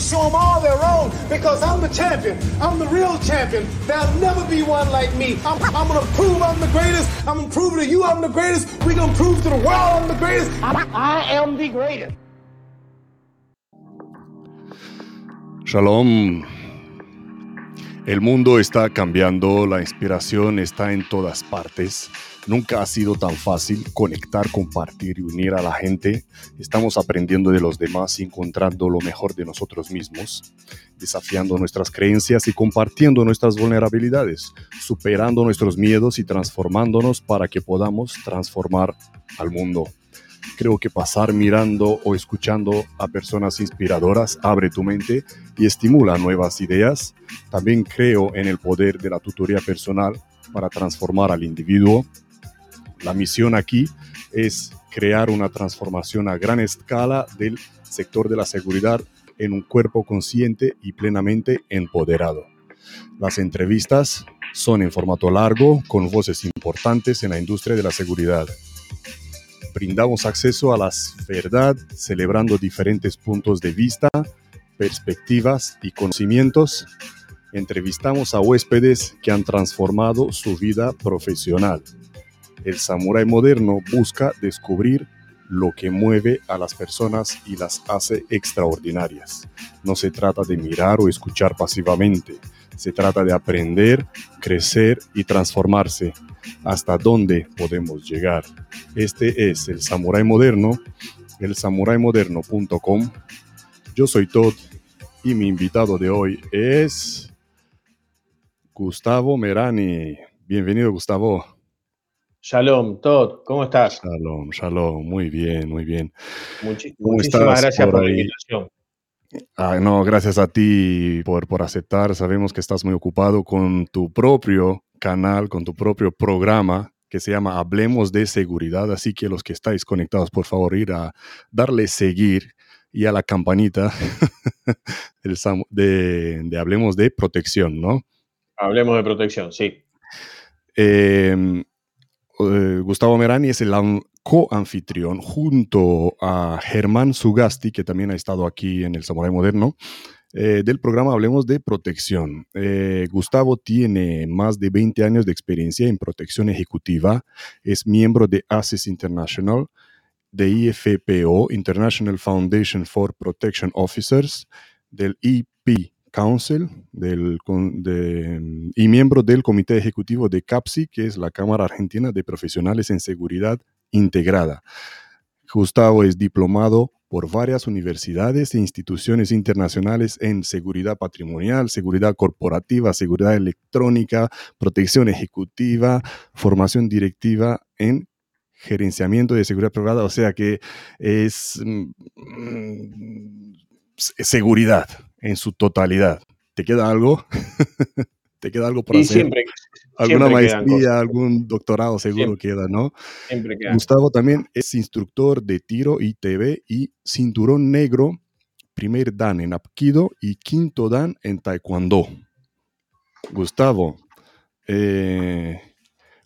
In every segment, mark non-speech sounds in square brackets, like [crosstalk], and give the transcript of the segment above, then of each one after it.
to show them all their own because I'm the champion. I'm the real champion. There'll never be one like me. I'm, I'm going to prove I'm the greatest. I'm going to prove to you I'm the greatest. We're going to prove to the world I'm the greatest. I, I am the greatest. Shalom. El mundo está cambiando, la inspiración está en todas partes. Nunca ha sido tan fácil conectar, compartir y unir a la gente. Estamos aprendiendo de los demás y encontrando lo mejor de nosotros mismos, desafiando nuestras creencias y compartiendo nuestras vulnerabilidades, superando nuestros miedos y transformándonos para que podamos transformar al mundo. Creo que pasar mirando o escuchando a personas inspiradoras abre tu mente y estimula nuevas ideas. También creo en el poder de la tutoría personal para transformar al individuo. La misión aquí es crear una transformación a gran escala del sector de la seguridad en un cuerpo consciente y plenamente empoderado. Las entrevistas son en formato largo, con voces importantes en la industria de la seguridad brindamos acceso a la verdad, celebrando diferentes puntos de vista, perspectivas y conocimientos. Entrevistamos a huéspedes que han transformado su vida profesional. El samurái moderno busca descubrir lo que mueve a las personas y las hace extraordinarias. No se trata de mirar o escuchar pasivamente, se trata de aprender, crecer y transformarse hasta dónde podemos llegar. Este es el Samurai Moderno, el samuraimoderno.com. Yo soy Todd y mi invitado de hoy es Gustavo Merani. Bienvenido, Gustavo. Shalom, Todd, ¿cómo estás? Shalom, shalom, muy bien, muy bien. muchísimas gracias por, la invitación. Ah, no, gracias a ti por, por aceptar. Sabemos que estás muy ocupado con tu propio canal, con tu propio programa que se llama Hablemos de Seguridad. Así que los que estáis conectados, por favor, ir a darle seguir y a la campanita [laughs] de, de, Hablemos de Protección, ¿no? Hablemos de Protección, sí. Em, eh, Gustavo Merani es el co-anfitrión junto a Germán Sugasti, que también ha estado aquí en el Samurai Moderno. Eh, del programa Hablemos de Protección. Eh, Gustavo tiene más de 20 años de experiencia en protección ejecutiva, es miembro de ACES International, de IFPO, International Foundation for Protection Officers, del EP Council del, y miembro del Comité Ejecutivo de CAPSI, que es la Cámara Argentina de Profesionales en Seguridad Integrada. Gustavo es diplomado por varias universidades e instituciones internacionales en seguridad patrimonial, seguridad corporativa, seguridad electrónica, protección ejecutiva, formación directiva en gerenciamiento de seguridad privada, o sea que es mm, seguridad en su totalidad. ¿Te queda algo? [laughs] ¿Te queda algo por hacer? Siempre, Alguna maestría, algún doctorado seguro queda, ¿no? Siempre queda. Gustavo también es instructor de tiro ITV y cinturón negro, primer dan en Apkido y quinto dan en Taekwondo. Gustavo, eh,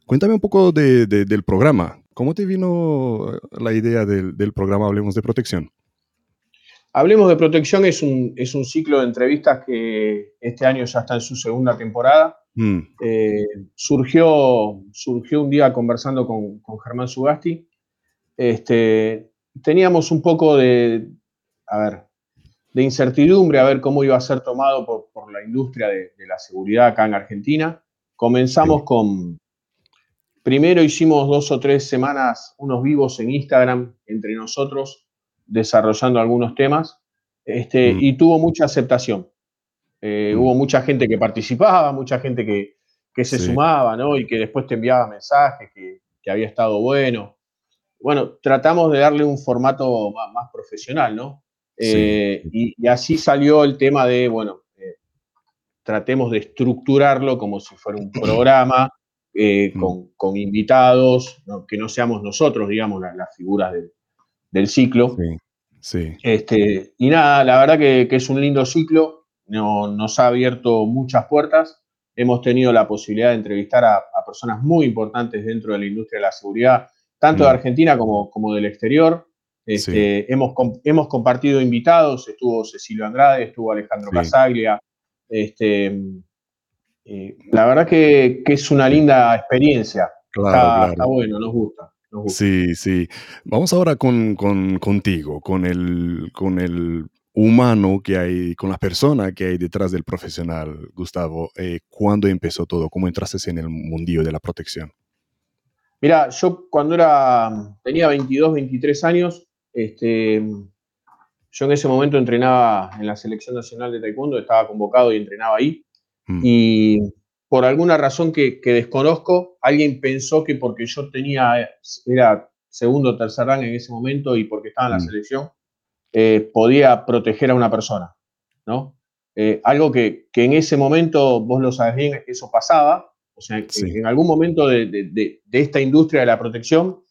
cuéntame un poco del programa. ¿Cómo te vino la idea del, del programa Hablemos de Protección? Hablemos de Protección es un, es un ciclo de entrevistas que este año ya está en su segunda temporada. Mm. Eh, surgió, surgió un día conversando con, Germán Sugasti. Este, teníamos un poco de, a ver, de incertidumbre a ver cómo iba a ser tomado por, la industria de, la seguridad acá en Argentina. Comenzamos con, primero hicimos dos o tres semanas unos vivos en Instagram entre nosotros desarrollando algunos temas este, mm. y tuvo mucha aceptación. Eh, mm. Hubo mucha gente que participaba, mucha gente que, se sumaba, ¿no? Y que después te enviaba mensajes, que, había estado bueno. Bueno, tratamos de darle un formato más, profesional, ¿no? Eh, y, así salió el tema de, bueno, eh, tratemos de estructurarlo como si fuera un programa mm. con, invitados, que no seamos nosotros, digamos, las figuras del, del ciclo. Sí, Este, y nada, la verdad que, es un lindo ciclo, nos ha abierto muchas puertas. Hemos tenido la posibilidad de entrevistar a, personas muy importantes dentro de la industria de la seguridad, tanto de mm. Argentina como, como del exterior. Este, hemos, hemos compartido invitados, estuvo Cecilio Andrade, estuvo Alejandro Casaglia. Este, eh, la verdad que, es una linda experiencia. Claro, está, bueno, nos gusta. Sí, sí. Vamos ahora con, contigo, con el, con el humano que hay, con la persona que hay detrás del profesional, Gustavo. Eh, ¿Cuándo empezó todo? ¿Cómo entraste en el mundillo de la protección? Mira, yo cuando era, tenía 22, 23 años, este, yo en ese momento entrenaba en la selección nacional de taekwondo, estaba convocado y entrenaba ahí. Mm. Y por alguna razón que, desconozco, alguien pensó que porque yo tenía, era segundo o tercer rango en ese momento y porque estaba en la mm. selección, eh, podía proteger a una persona, ¿no? Eh, algo que, en ese momento, vos lo sabés bien, eso pasaba, o sea, en, algún momento de, esta industria de la protección,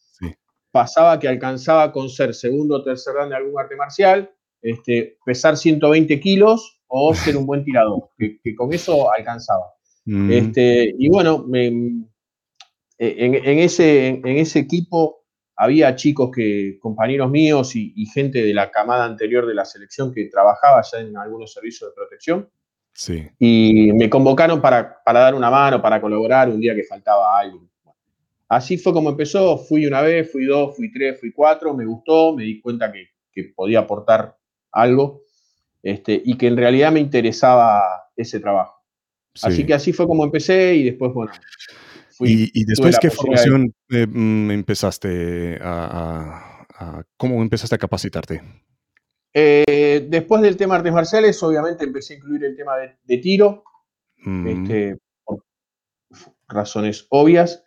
pasaba que alcanzaba con ser segundo o tercer dan de algún arte marcial, este, pesar 120 kilos o ser un buen tirador, que, con eso alcanzaba. Mm. Este, y bueno, en, ese, en, ese, equipo había chicos que, compañeros míos y, gente de la camada anterior de la selección que trabajaba ya en algunos servicios de protección. Sí. Y me convocaron para, para dar una mano, para colaborar un día que faltaba alguien. Así fue como empezó, fui una vez, fui dos, fui tres, fui cuatro, me gustó, me di cuenta que, podía aportar algo este, y que en realidad me interesaba ese trabajo. Así que así fue como empecé y después, bueno. Fui, ¿Y, después qué formación eh, mm, empezaste a, ¿Cómo empezaste a capacitarte? Eh, después del tema artes marciales, obviamente empecé a incluir el tema de, tiro, mm. este, por razones obvias.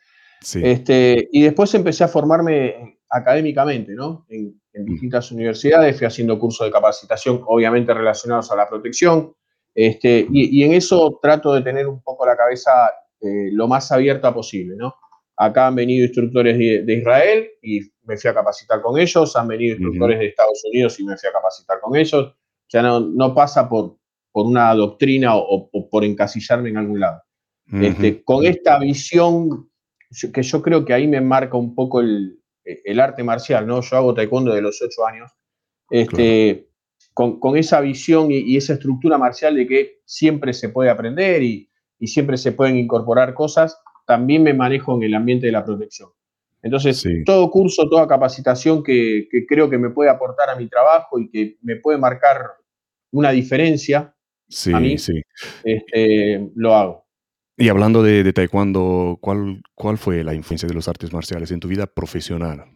Este, y después empecé a formarme académicamente, ¿no? En, mm. distintas universidades, fui haciendo cursos de capacitación, obviamente relacionados a la protección, este, y, en eso trato de tener un poco la cabeza eh, lo más abierta posible, ¿no? Acá han venido instructores de, Israel y me fui a capacitar con ellos, han venido instructores de Estados Unidos y me fui a capacitar con ellos. O sea, no, no pasa por, por una doctrina o, por encasillarme en algún lado. este, con esta visión que yo creo que ahí me marca un poco el, arte marcial, ¿no? Yo hago taekwondo de los ocho años, este, con, esa visión y, esa estructura marcial de que siempre se puede aprender y, siempre se pueden incorporar cosas, también me manejo en el ambiente de la protección. Entonces, todo curso, toda capacitación que, creo que me puede aportar a mi trabajo y que me puede marcar una diferencia, a mí, este, lo hago. Y hablando de, taekwondo, ¿cuál, ¿cuál fue la influencia de los artes marciales en tu vida profesional?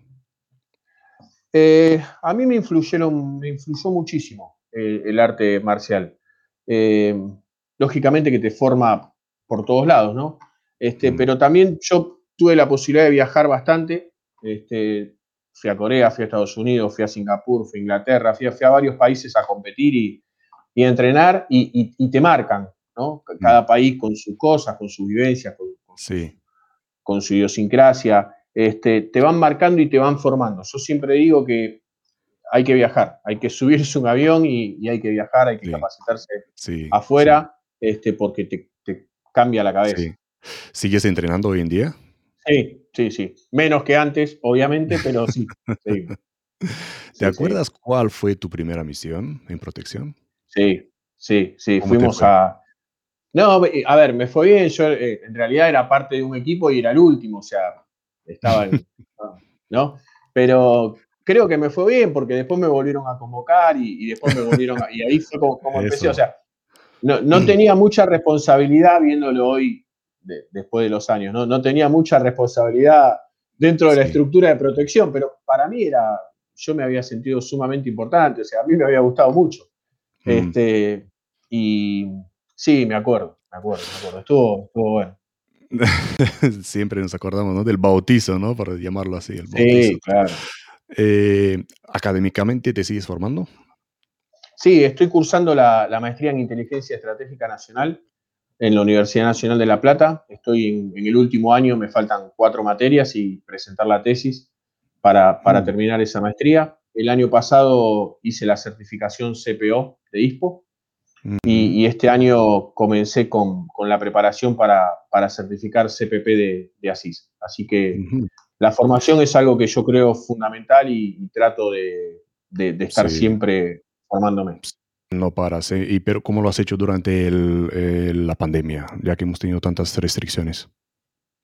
Eh, a mí me influyeron, me influyó muchísimo eh, el arte marcial. Eh, lógicamente que te forma por todos lados, ¿no? Este, mm. Pero también yo tuve la posibilidad de viajar bastante. Este, fui a Corea, fui a Estados Unidos, fui a Singapur, fui a Inglaterra, fui a, varios países a competir y, y entrenar y, te marcan. Cada mm. país con sus cosas, con su vivencia, con, con, su idiosincrasia, este, te van marcando y te van formando. Yo siempre digo que hay que viajar, hay que subirse un avión y, hay que viajar, hay que capacitarse afuera, Este, porque te, cambia la cabeza. ¿Sigues entrenando hoy en día? Sí, sí, sí. Menos que antes, obviamente, pero sí. [laughs] ¿Te acuerdas cuál fue tu primera misión en protección? Sí, sí, sí. Fuimos a, no, a ver, me fue bien. Yo eh, en realidad era parte de un equipo y era el último, o sea, estaba en, ¿no? Pero creo que me fue bien porque después me volvieron a convocar y, después me volvieron a, y ahí fue como, [laughs] empecé. O sea, no, no, tenía mucha responsabilidad viéndolo hoy después de los años, ¿no? No tenía mucha responsabilidad dentro de la estructura de protección, pero para mí era, yo me había sentido sumamente importante, o sea, a mí me había gustado mucho. Mm. Este, y Sí, me acuerdo, me acuerdo, me acuerdo. Estuvo, estuvo bueno. [laughs] Siempre nos acordamos ¿no? del bautizo, ¿no? Para llamarlo así, el bautizo. Sí, claro. Eh, ¿Académicamente te sigues formando? Sí, estoy cursando la, maestría en Inteligencia Estratégica Nacional en la Universidad Nacional de La Plata. Estoy en, el último año, me faltan cuatro materias y presentar la tesis para, para mm. terminar esa maestría. El año pasado hice la certificación CPO de ISPO y, este año comencé con, la preparación para, certificar CPP de, de, ASIS. Así que la formación es algo que yo creo fundamental y, trato de, estar siempre formándome. No paras, ¿Y pero cómo lo has hecho durante la pandemia, ya que hemos tenido tantas restricciones?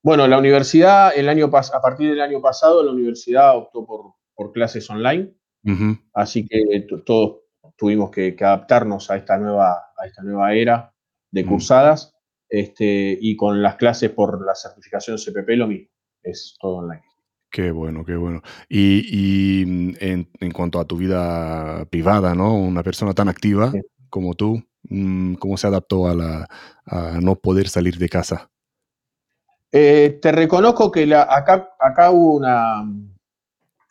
Bueno, la universidad, el año a partir del año pasado, la universidad optó por, clases online, así que todos tuvimos que, adaptarnos a esta nueva, a esta nueva era de mm. cursadas, este, y con las clases por la certificación CPP lo mismo, es todo online. Qué bueno, qué bueno. Y, mm, en, cuanto a tu vida privada, ¿no? Una persona tan activa como tú, mm, ¿cómo se adaptó a, la, no poder salir de casa? Eh, te reconozco que la, acá, acá hubo una,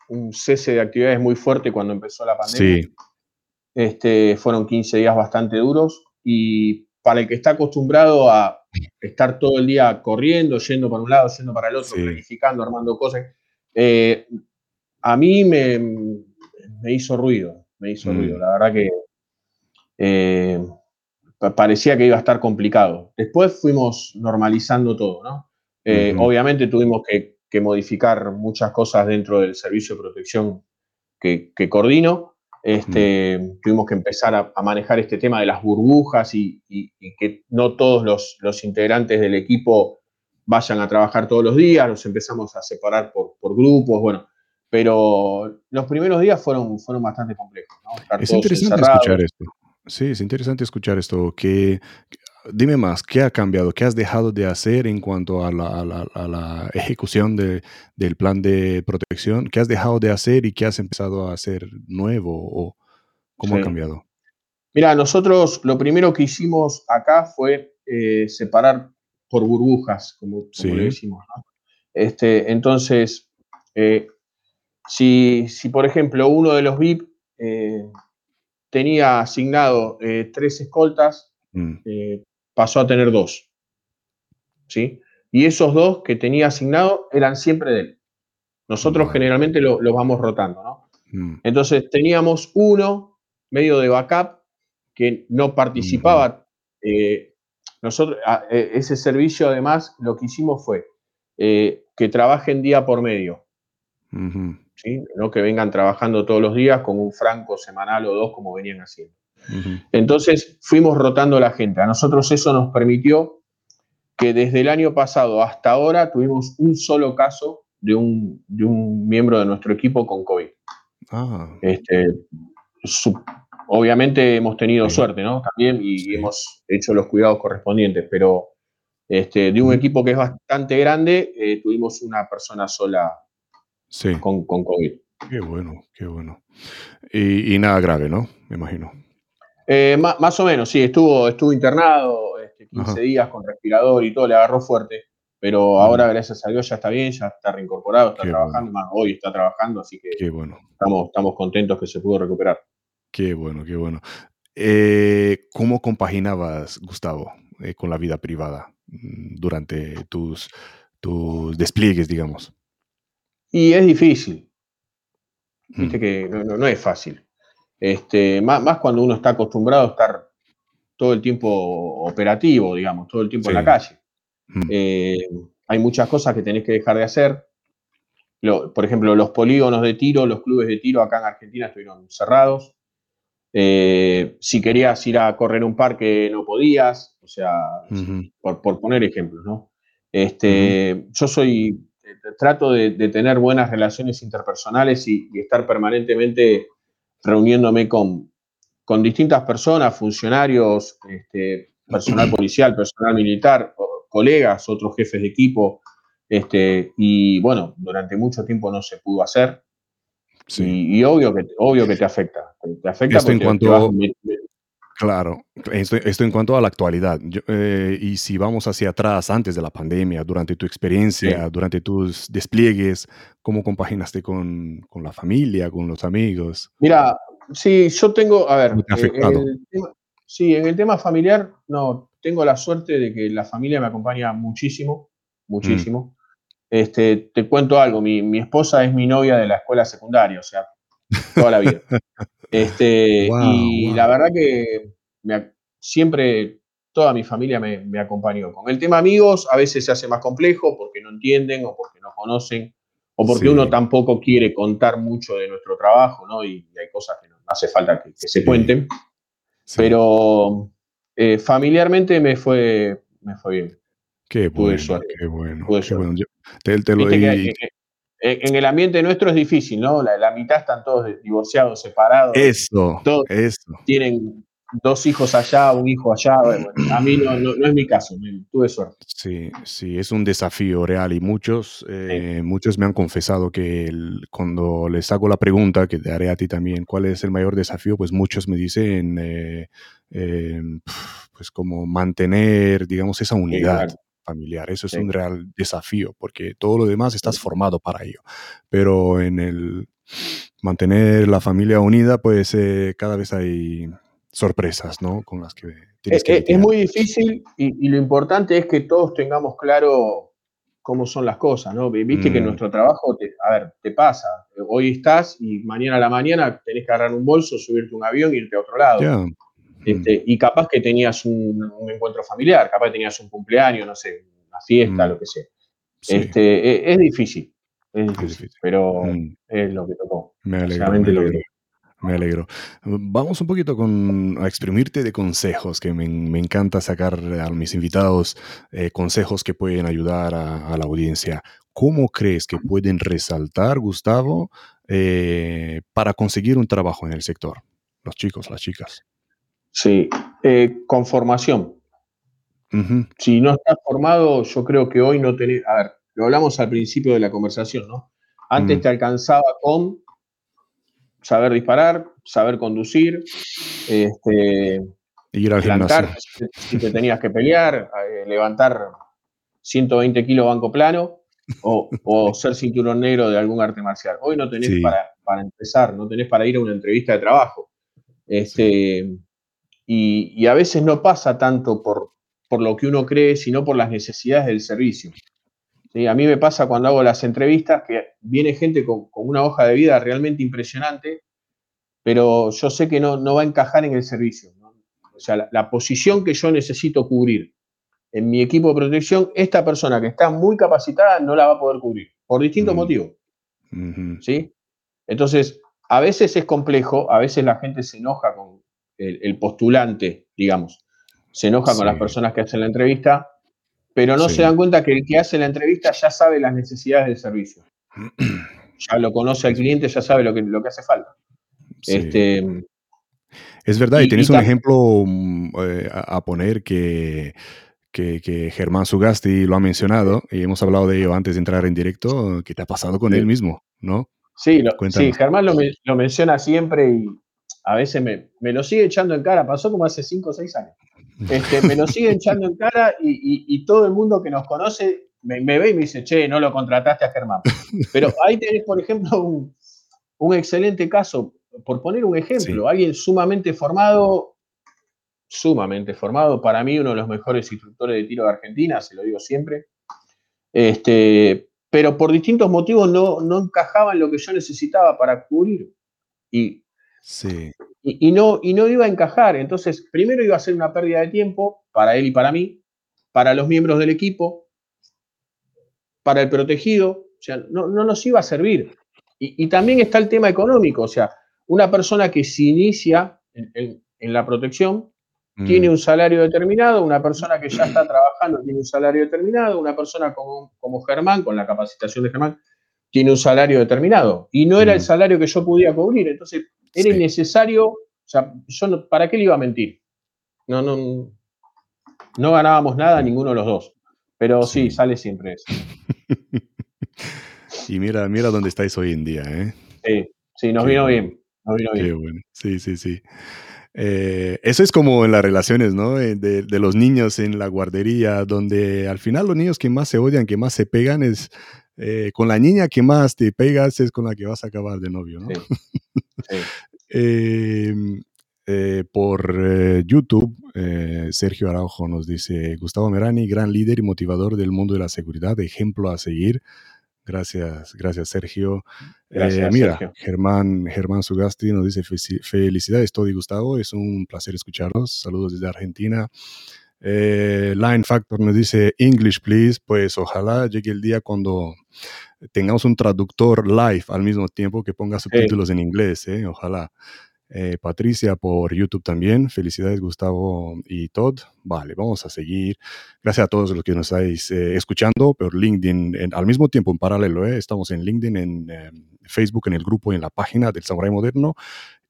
un cese de actividades muy fuerte cuando empezó la pandemia. Sí. Este, fueron 15 días bastante duros y para el que está acostumbrado a estar todo el día corriendo, yendo para un lado, yendo para el otro, planificando, armando cosas, eh, a mí me, hizo ruido, me hizo mm. ruido. La verdad que eh, parecía que iba a estar complicado. Después fuimos normalizando todo, ¿no? Eh, obviamente tuvimos que, modificar muchas cosas dentro del servicio de protección que, coordino. Este, mm. Tuvimos que empezar a, manejar este tema de las burbujas y, que no todos los, los, integrantes del equipo vayan a trabajar todos los días, nos empezamos a separar por, grupos, bueno, pero los primeros días fueron, fueron bastante complejos. es interesante escuchar esto. Sí, es interesante escuchar esto. Que, dime más, ¿qué ha cambiado? ¿Qué has dejado de hacer en cuanto a la, ejecución del plan de protección? ¿Qué has dejado de hacer y qué has empezado a hacer nuevo? ¿O ¿Cómo ha cambiado? Mira, nosotros lo primero que hicimos acá fue eh, separar por burbujas, como, le decimos. Este, entonces, eh, si, por ejemplo uno de los VIP eh, tenía asignado tres escoltas, mm. Pasó a tener dos. ¿sí? Y esos dos que tenía asignado eran siempre de él. Nosotros generalmente los lo vamos rotando. ¿no? Mm. Entonces teníamos uno medio de backup que no participaba nosotros, ah, e, ese servicio además lo que hicimos fue eh, que trabajen día por medio. No que vengan trabajando todos los días con un franco semanal o dos como venían haciendo. Entonces fuimos rotando la gente. A nosotros eso nos permitió que desde el año pasado hasta ahora tuvimos un solo caso de un, miembro de nuestro equipo con COVID. Ah. Este, obviamente hemos tenido suerte, ¿no? También y, hemos hecho los cuidados correspondientes, pero este, de un equipo que es bastante grande, eh, tuvimos una persona sola con, COVID. Qué bueno, qué bueno. Y, nada grave, ¿no? Me imagino. Eh, más, o menos, sí, estuvo, estuvo internado este, 15 días con respirador y todo, le agarró fuerte, pero ahora, gracias a Dios, ya está bien, ya está reincorporado, está trabajando, más hoy está trabajando, así que estamos, estamos contentos que se pudo recuperar. Qué bueno, qué bueno. Eh, ¿Cómo compaginabas, Gustavo, eh, con la vida privada mm, durante tus, tus despliegues, digamos? Y es difícil. Viste mm. que no, es fácil. Este, más, cuando uno está acostumbrado a estar todo el tiempo operativo, digamos, todo el tiempo en la calle. Mm. Eh, hay muchas cosas que tenés que dejar de hacer. por ejemplo, los polígonos de tiro, los clubes de tiro acá en Argentina estuvieron cerrados. Eh, si querías ir a correr un parque, no podías, o sea, por, poner ejemplos, ¿no? Este, Yo soy, trato de, tener buenas relaciones interpersonales y, estar permanentemente reuniéndome con, con distintas personas, funcionarios, este, personal policial, personal militar, colegas, otros jefes de equipo, este, y bueno, durante mucho tiempo no se pudo hacer. Y, obvio, que, obvio que te afecta. Te afecta esto en cuanto, Claro, esto, en cuanto a la actualidad. Eh, y si vamos hacia atrás, antes de la pandemia, durante tu experiencia, durante tus despliegues, ¿cómo compaginaste con, con, la familia, con los amigos? Mira, sí, yo tengo, a ver, eh, sí, en el tema familiar, no, tengo la suerte de que la familia me acompaña muchísimo, muchísimo. Este, te cuento algo, mi, esposa es mi novia de la escuela secundaria, o sea, toda la vida. [laughs] Este, y la verdad que siempre toda mi familia me, acompañó. Con el tema amigos a veces se hace más complejo porque no entienden o porque no conocen o porque uno tampoco quiere contar mucho de nuestro trabajo, ¿no? Y, hay cosas que no hace falta que, se cuenten. Pero eh, familiarmente me fue, me fue bien. Qué bueno, qué bueno. En el ambiente nuestro es difícil, ¿no? La, mitad están todos divorciados, separados. Eso, todos eso. Tienen dos hijos allá, un hijo allá. a mí no, es mi caso, tuve suerte. Sí, sí, es un desafío real y muchos, eh, muchos me han confesado que cuando les hago la pregunta, que te haré a ti también, ¿cuál es el mayor desafío? Pues muchos me dicen, eh, pues como mantener, digamos, esa unidad. Familiar. Eso es un real desafío, porque todo lo demás estás formado para ello. Pero en el mantener la familia unida, pues eh, cada vez hay sorpresas, ¿no? Con las que tienes que... Es, muy difícil y, lo importante es que todos tengamos claro cómo son las cosas, ¿no? Viste que mm. nuestro trabajo, a ver, te pasa. Hoy estás y mañana a la mañana tenés que agarrar un bolso, subirte un avión e irte a otro lado. Este, y capaz que tenías un, encuentro familiar, capaz que tenías un cumpleaños, no sé, una fiesta, mm. lo que sea. Este, e, es, difícil, es difícil, pero mm. es lo que tocó. Me alegro, me alegro. Me alegro. Vamos un poquito con, a exprimirte de consejos, que me, encanta sacar a mis invitados eh, consejos que pueden ayudar a, la audiencia. ¿Cómo crees que pueden resaltar, Gustavo, eh, para conseguir un trabajo en el sector? Los chicos, las chicas. Sí, eh, con formación. Si no estás formado, yo creo que hoy no tenés. A ver, lo hablamos al principio de la conversación, ¿no? Antes te alcanzaba con saber disparar, saber conducir, este, ir al levantar, si te tenías que pelear, eh, levantar 120 kilos banco plano o, ser cinturón negro de algún arte marcial. Hoy no tenés para, empezar, no tenés para ir a una entrevista de trabajo. Este, y, a veces no pasa tanto por, por lo que uno cree, sino por las necesidades del servicio. A mí me pasa cuando hago las entrevistas que viene gente con, una hoja de vida realmente impresionante, pero yo sé que no, no va a encajar en el servicio. O sea, la, posición que yo necesito cubrir en mi equipo de protección, esta persona que está muy capacitada no la va a poder cubrir, por distintos motivos. ¿Sí? Entonces, a veces es complejo, a veces la gente se enoja con el, postulante, digamos, se enoja con las personas que hacen la entrevista pero no se dan cuenta que el que hace la entrevista ya sabe las necesidades del servicio. [clears throat] ya lo conoce al cliente, ya sabe lo que, lo que hace falta. Este, es verdad, y, tenés un ejemplo mm, eh, a, poner que, que, Germán Sugasti lo ha mencionado y hemos hablado de ello antes de entrar en directo, que te ha pasado con él mismo, ¿no? Sí, sí Germán lo, lo, menciona siempre y a veces me, me, lo sigue echando en cara, pasó como hace 5 o 6 años. Este, me lo siguen echando en cara y, todo el mundo que nos conoce me, ve y me dice, che, no lo contrataste a Germán. Pero ahí tenés, por ejemplo, un, excelente caso. Por poner un ejemplo, alguien sumamente formado, sumamente formado, para mí uno de los mejores instructores de tiro de Argentina, se lo digo siempre. Este, pero por distintos motivos no, no encajaba en lo que yo necesitaba para cubrir. Y Sí. Y, no, y no iba a encajar. Entonces, primero iba a ser una pérdida de tiempo para él y para mí, para los miembros del equipo, para el protegido. O sea, no, nos iba a servir. Y, también está el tema económico. O sea, una persona que se inicia en, la protección mm. tiene un salario determinado, una persona que ya está trabajando tiene un salario determinado, una persona como, como Germán, con la capacitación de Germán, tiene un salario determinado. Y no era el mm. salario que yo podía cubrir. Entonces, era innecesario, o sea, yo ¿para qué le iba a mentir? No, no, no ganábamos nada ninguno de los dos. Pero sí, sale siempre eso. [laughs] y mira, mira dónde estáis hoy en día, ¿eh? Sí, sí, nos vino bien. Nos vino bien. Qué bueno. Sí, sí, sí. Eh, eso es como en las relaciones, ¿no? Eh, de, de, los niños en la guardería, donde al final los niños que más se odian, que más se pegan, es eh, con la niña que más te pegas, es con la que vas a acabar de novio, ¿no? [laughs] Em, eh, por eh, YouTube, eh, Sergio Araujo nos dice, Gustavo Merani, gran líder y motivador del mundo de la seguridad, ejemplo a seguir. Gracias, gracias Sergio. mira, Germán, Germán Sugasti nos dice, felicidades Todi Gustavo, es un placer escucharlos. Saludos desde Argentina. Eh, Line Factor nos dice English, please. Pues ojalá llegue el día cuando tengamos un traductor live al mismo tiempo que ponga subtítulos en inglés. ¿eh? Ojalá. Eh, Patricia por YouTube también. Felicidades, Gustavo y Todd. Vale, vamos a seguir. Gracias a todos los que nos estáis eh, escuchando por LinkedIn al mismo tiempo, en paralelo. ¿eh? Estamos en LinkedIn, en Facebook, en el grupo y en la página del Samurai Moderno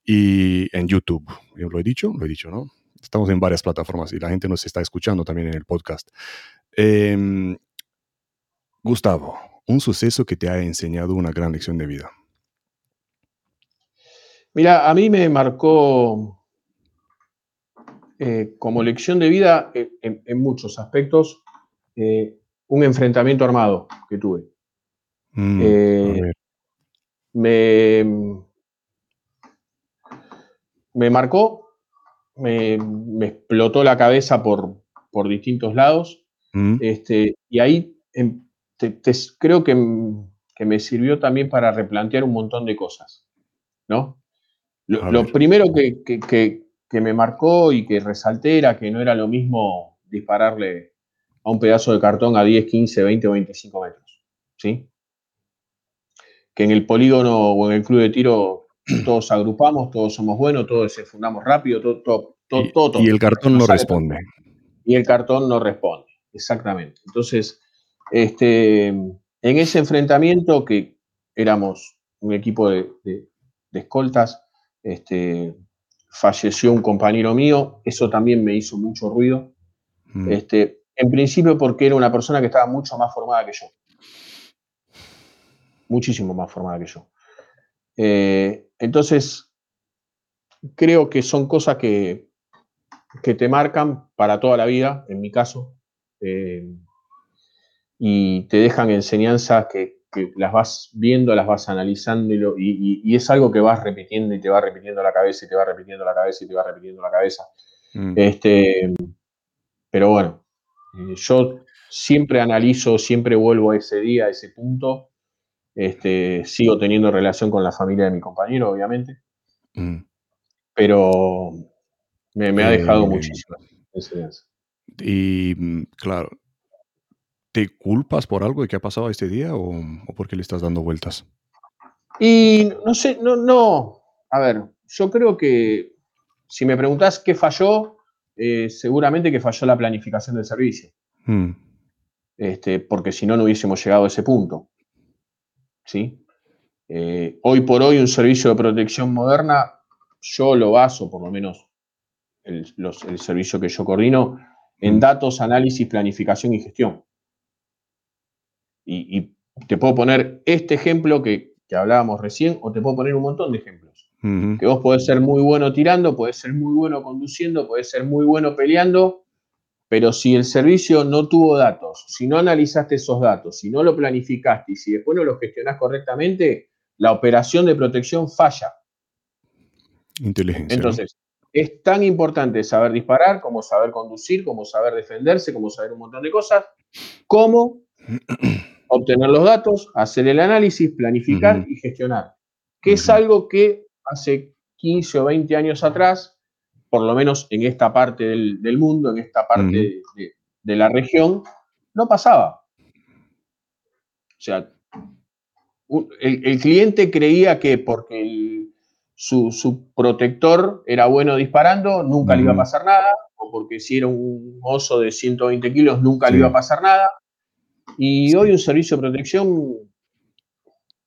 y en YouTube. Yo lo he dicho, lo he dicho, ¿no? Estamos en varias plataformas y la gente nos está escuchando también en el podcast. Em, Gustavo, un suceso que te ha enseñado una gran lección de vida. Mira, a mí me marcó eh, como lección de vida eh, en, muchos aspectos eh, un enfrentamiento armado que tuve. Mm, me, me marcó, me, explotó la cabeza por, por distintos lados. Mm. Este, y ahí em, creo que, que, me sirvió también para replantear un montón de cosas. ¿no? Lo, primero que, me marcó y que resalté era que no era lo mismo dispararle a un pedazo de cartón a 10, 15, 20 o 25 metros. ¿sí? Que en el polígono o en el club de tiro todos agrupamos, todos somos buenos, todos se fundamos rápido, todo, todo, todo, y, el cartón no responde. Y el cartón no responde, exactamente. Entonces, este, en ese enfrentamiento que éramos un equipo de escoltas, este, falleció un compañero mío, eso también me hizo mucho ruido. Mm. Este, en principio porque era una persona que estaba mucho más formada que yo. Muchísimo más formada que yo. Eh, entonces, creo que son cosas que, que, te marcan para toda la vida, en mi caso, eh, y te dejan enseñanzas que, que las vas viendo, las vas analizando y, es algo que vas repitiendo y te va repitiendo la cabeza y te va repitiendo la cabeza y te va repitiendo la cabeza. Mm. Este, pero bueno, eh, yo siempre analizo, siempre vuelvo a ese día, a ese punto. Este, sigo teniendo relación con la familia de mi compañero, obviamente. Mm. Pero me, ha dejado eh, muchísimo. Y mm, claro, ¿Te culpas por algo de que ha pasado este día o, o por qué le estás dando vueltas? Y no sé, no, no. A ver, yo creo que si me preguntas qué falló, eh, seguramente que falló la planificación del servicio. Hmm. Este, porque si no, no hubiésemos llegado a ese punto. ¿Sí? Eh, hoy por hoy, un servicio de protección moderna, yo lo baso, por lo menos el, el servicio que yo coordino, en hmm. datos, análisis, planificación y gestión. Y, te puedo poner este ejemplo que, hablábamos recién, o te puedo poner un montón de ejemplos. Que vos podés ser muy bueno tirando, podés ser muy bueno conduciendo, podés ser muy bueno peleando, pero si el servicio no tuvo datos, si no analizaste esos datos, si no lo planificaste y si después no lo gestionás correctamente, la operación de protección falla. Inteligencia. Entonces, es tan importante saber disparar, como saber conducir, como saber defenderse, como saber un montón de cosas, como [clears throat] obtener los datos, hacer el análisis, planificar y gestionar, que es algo que hace 15 o 20 años atrás, por lo menos en esta parte del, mundo, en esta parte de, la región, no pasaba. O sea, el, cliente creía que porque su, protector era bueno disparando, nunca le iba a pasar nada, o porque si era un oso de 120 kilos, nunca le iba a pasar nada. Y hoy un servicio de protección,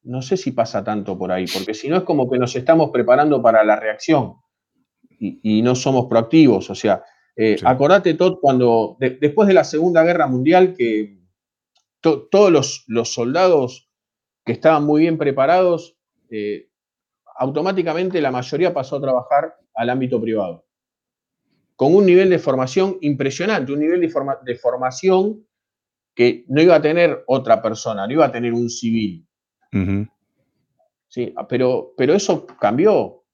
no sé si pasa tanto por ahí, porque si no es como que nos estamos preparando para la reacción y, no somos proactivos. O sea, eh, acordate, Todd, cuando después de la Segunda Guerra Mundial, que todos los, soldados que estaban muy bien preparados, eh, automáticamente la mayoría pasó a trabajar al ámbito privado, con un nivel de formación impresionante, un nivel de, de formación que no iba a tener otra persona, no iba a tener un civil. Sí, pero, pero eso cambió.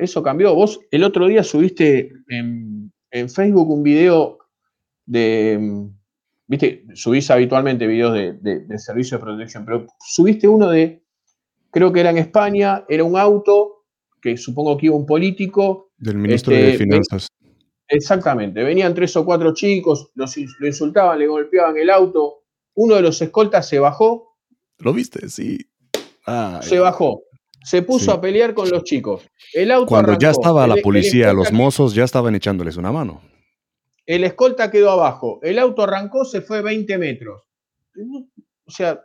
Eso cambió. Vos el otro día subiste en, Facebook un video de, viste, subís habitualmente videos de, servicio de protección, pero subiste uno de, creo que era en España, era un auto que supongo que iba un político. Del ministro de este, Finanzas. Exactamente. Venían tres o cuatro chicos, los, lo insultaban, le golpeaban el auto. Uno de los escoltas se bajó. ¿Lo viste? Sí. se bajó. Se puso a pelear con los chicos. El auto Cuando ya estaba la policía, los mozos ya estaban echándoles una mano. El escolta quedó abajo. El auto arrancó, se fue 20 metros. O sea,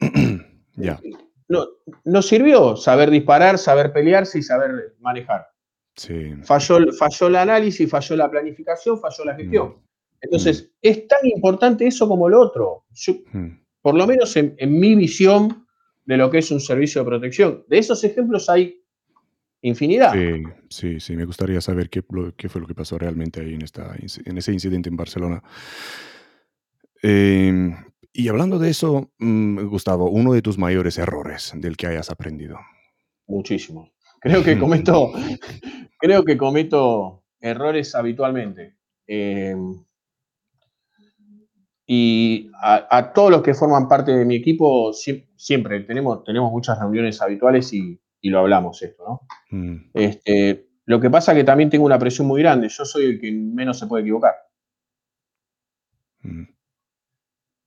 [clears throat] ya. No, no sirvió saber disparar, saber pelearse y saber manejar. Sí. Falló, falló el análisis, falló la planificación, falló la gestión. Mm. Entonces, mm. es tan importante eso como lo otro. Mm. Por lo menos en, mi visión de lo que es un servicio de protección. De esos ejemplos hay infinidad. Sí, sí, sí. Me gustaría saber qué, qué fue lo que pasó realmente ahí en, esta, en ese incidente en Barcelona. Em, y hablando de eso, Gustavo, uno de tus mayores errores del que hayas aprendido. Muchísimo. Creo que cometo, [laughs] creo que cometo errores habitualmente. Em, y a, todos los que forman parte de mi equipo, siempre tenemos, tenemos muchas reuniones habituales y, lo hablamos esto, ¿no? Mm. Este, lo que pasa es que también tengo una presión muy grande. Yo soy el que menos se puede equivocar. Mm.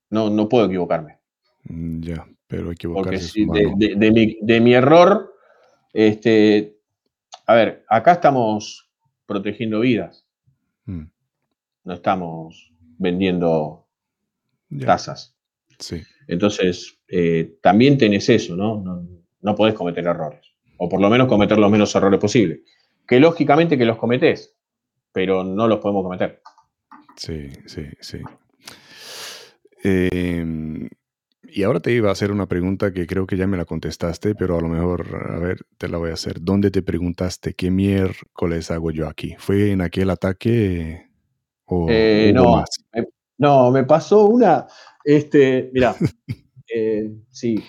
No, no puedo equivocarme. Mm, ya, pero equivocarse. Porque de, mi, de, mi, error este, a ver, acá estamos protegiendo vidas. Mm. No estamos vendiendo casas. Sí. Entonces, eh, también tenés eso, ¿no? ¿no? No podés cometer errores. O por lo menos cometer los menos errores posibles. Que lógicamente que los cometés, pero no los podemos cometer. Sí, sí, sí. Eh, y ahora te iba a hacer una pregunta que creo que ya me la contestaste, pero a lo mejor, a ver, te la voy a hacer. ¿Dónde te preguntaste qué miércoles hago yo aquí? ¿Fue en aquel ataque o eh, no, Me, no, me pasó una, este, mira, [laughs] eh, sí,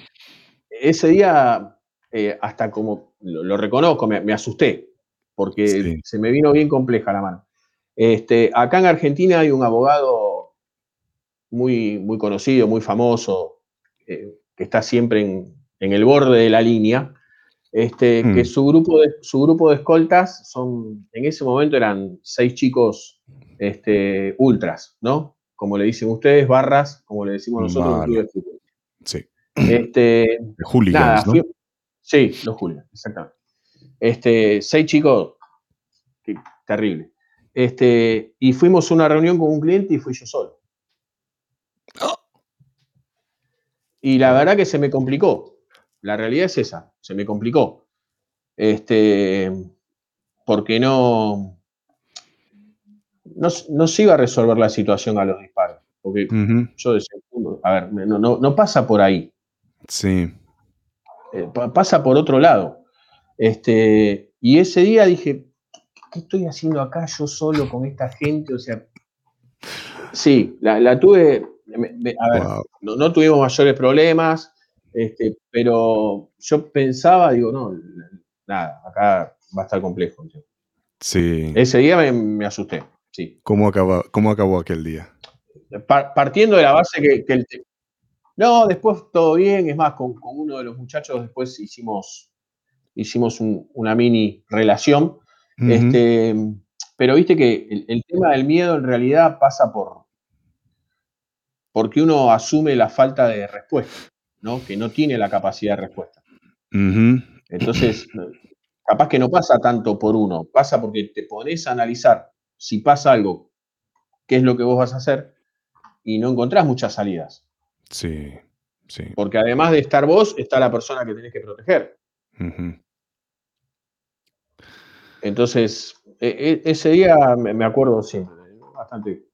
ese día eh, hasta como lo, reconozco, me, asusté, porque se me vino bien compleja la mano. Este, acá en Argentina hay un abogado muy, muy conocido, muy famoso, eh, que está siempre en, el borde de la línea, este, que mm. su grupo, de, su grupo de escoltas son, en ese momento eran seis chicos este, ultras, ¿no? Como le dicen ustedes, barras, como le decimos nosotros. Sí. Este, Hooligans, ¿no? sí, los hooligans, exactamente. Este, seis chicos, terrible. Este, y fuimos a una reunión con un cliente y fui yo solo. Y la verdad que se me complicó. La realidad es esa, se me complicó. Este, porque no, no, se iba a resolver la situación a los disparos. Porque yo decía, a ver, no, pasa por ahí. Sí. Eh, pasa por otro lado. Este, y ese día dije, ¿qué estoy haciendo acá yo solo con esta gente? O sea, sí, la tuve, a ver, no, tuvimos mayores problemas, este, pero yo pensaba, digo, no, nada, acá va a estar complejo. Sí. Ese día me, asusté, sí. ¿Cómo acabó, ¿Cómo acabó aquel día? partiendo de la base que, el... No, después todo bien, es más, con, uno de los muchachos después hicimos, hicimos una mini relación. este, pero viste que el, tema del miedo en realidad pasa por, porque uno asume la falta de respuesta, ¿no? Que no tiene la capacidad de respuesta. Entonces, capaz que no pasa tanto por uno, pasa porque te pones a analizar si pasa algo, qué es lo que vos vas a hacer, y no encontrás muchas salidas. Sí, sí. Porque además de estar vos, está la persona que tenés que proteger. Entonces, e, e, ese día me acuerdo siempre, bastante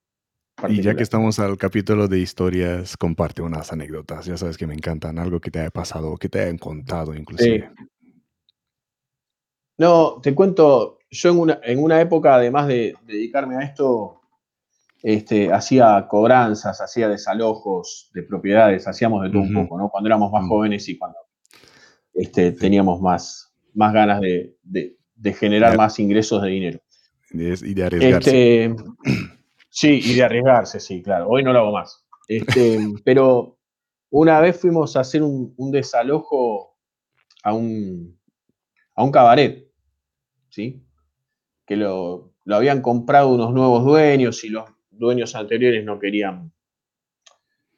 y ya que estamos al capítulo de historias, comparte unas anécdotas. Ya sabes que me encantan, algo que te haya pasado o que te hayan contado inclusive. No, te cuento, yo en una, en una época, además de, dedicarme a esto, este, hacía cobranzas, hacía desalojos de propiedades, hacíamos de todo un poco, ¿no? Cuando éramos más mm. jóvenes y cuando este, teníamos más, más ganas de, generar más ingresos de dinero. Y de arriesgarse. Este, [clears throat] Sí, y de arriesgarse, sí, claro. Hoy no lo hago más. Este, [laughs] pero una vez fuimos a hacer un, desalojo a un, a un cabaret, ¿sí? Que lo, lo habían comprado unos nuevos dueños y los dueños anteriores no querían,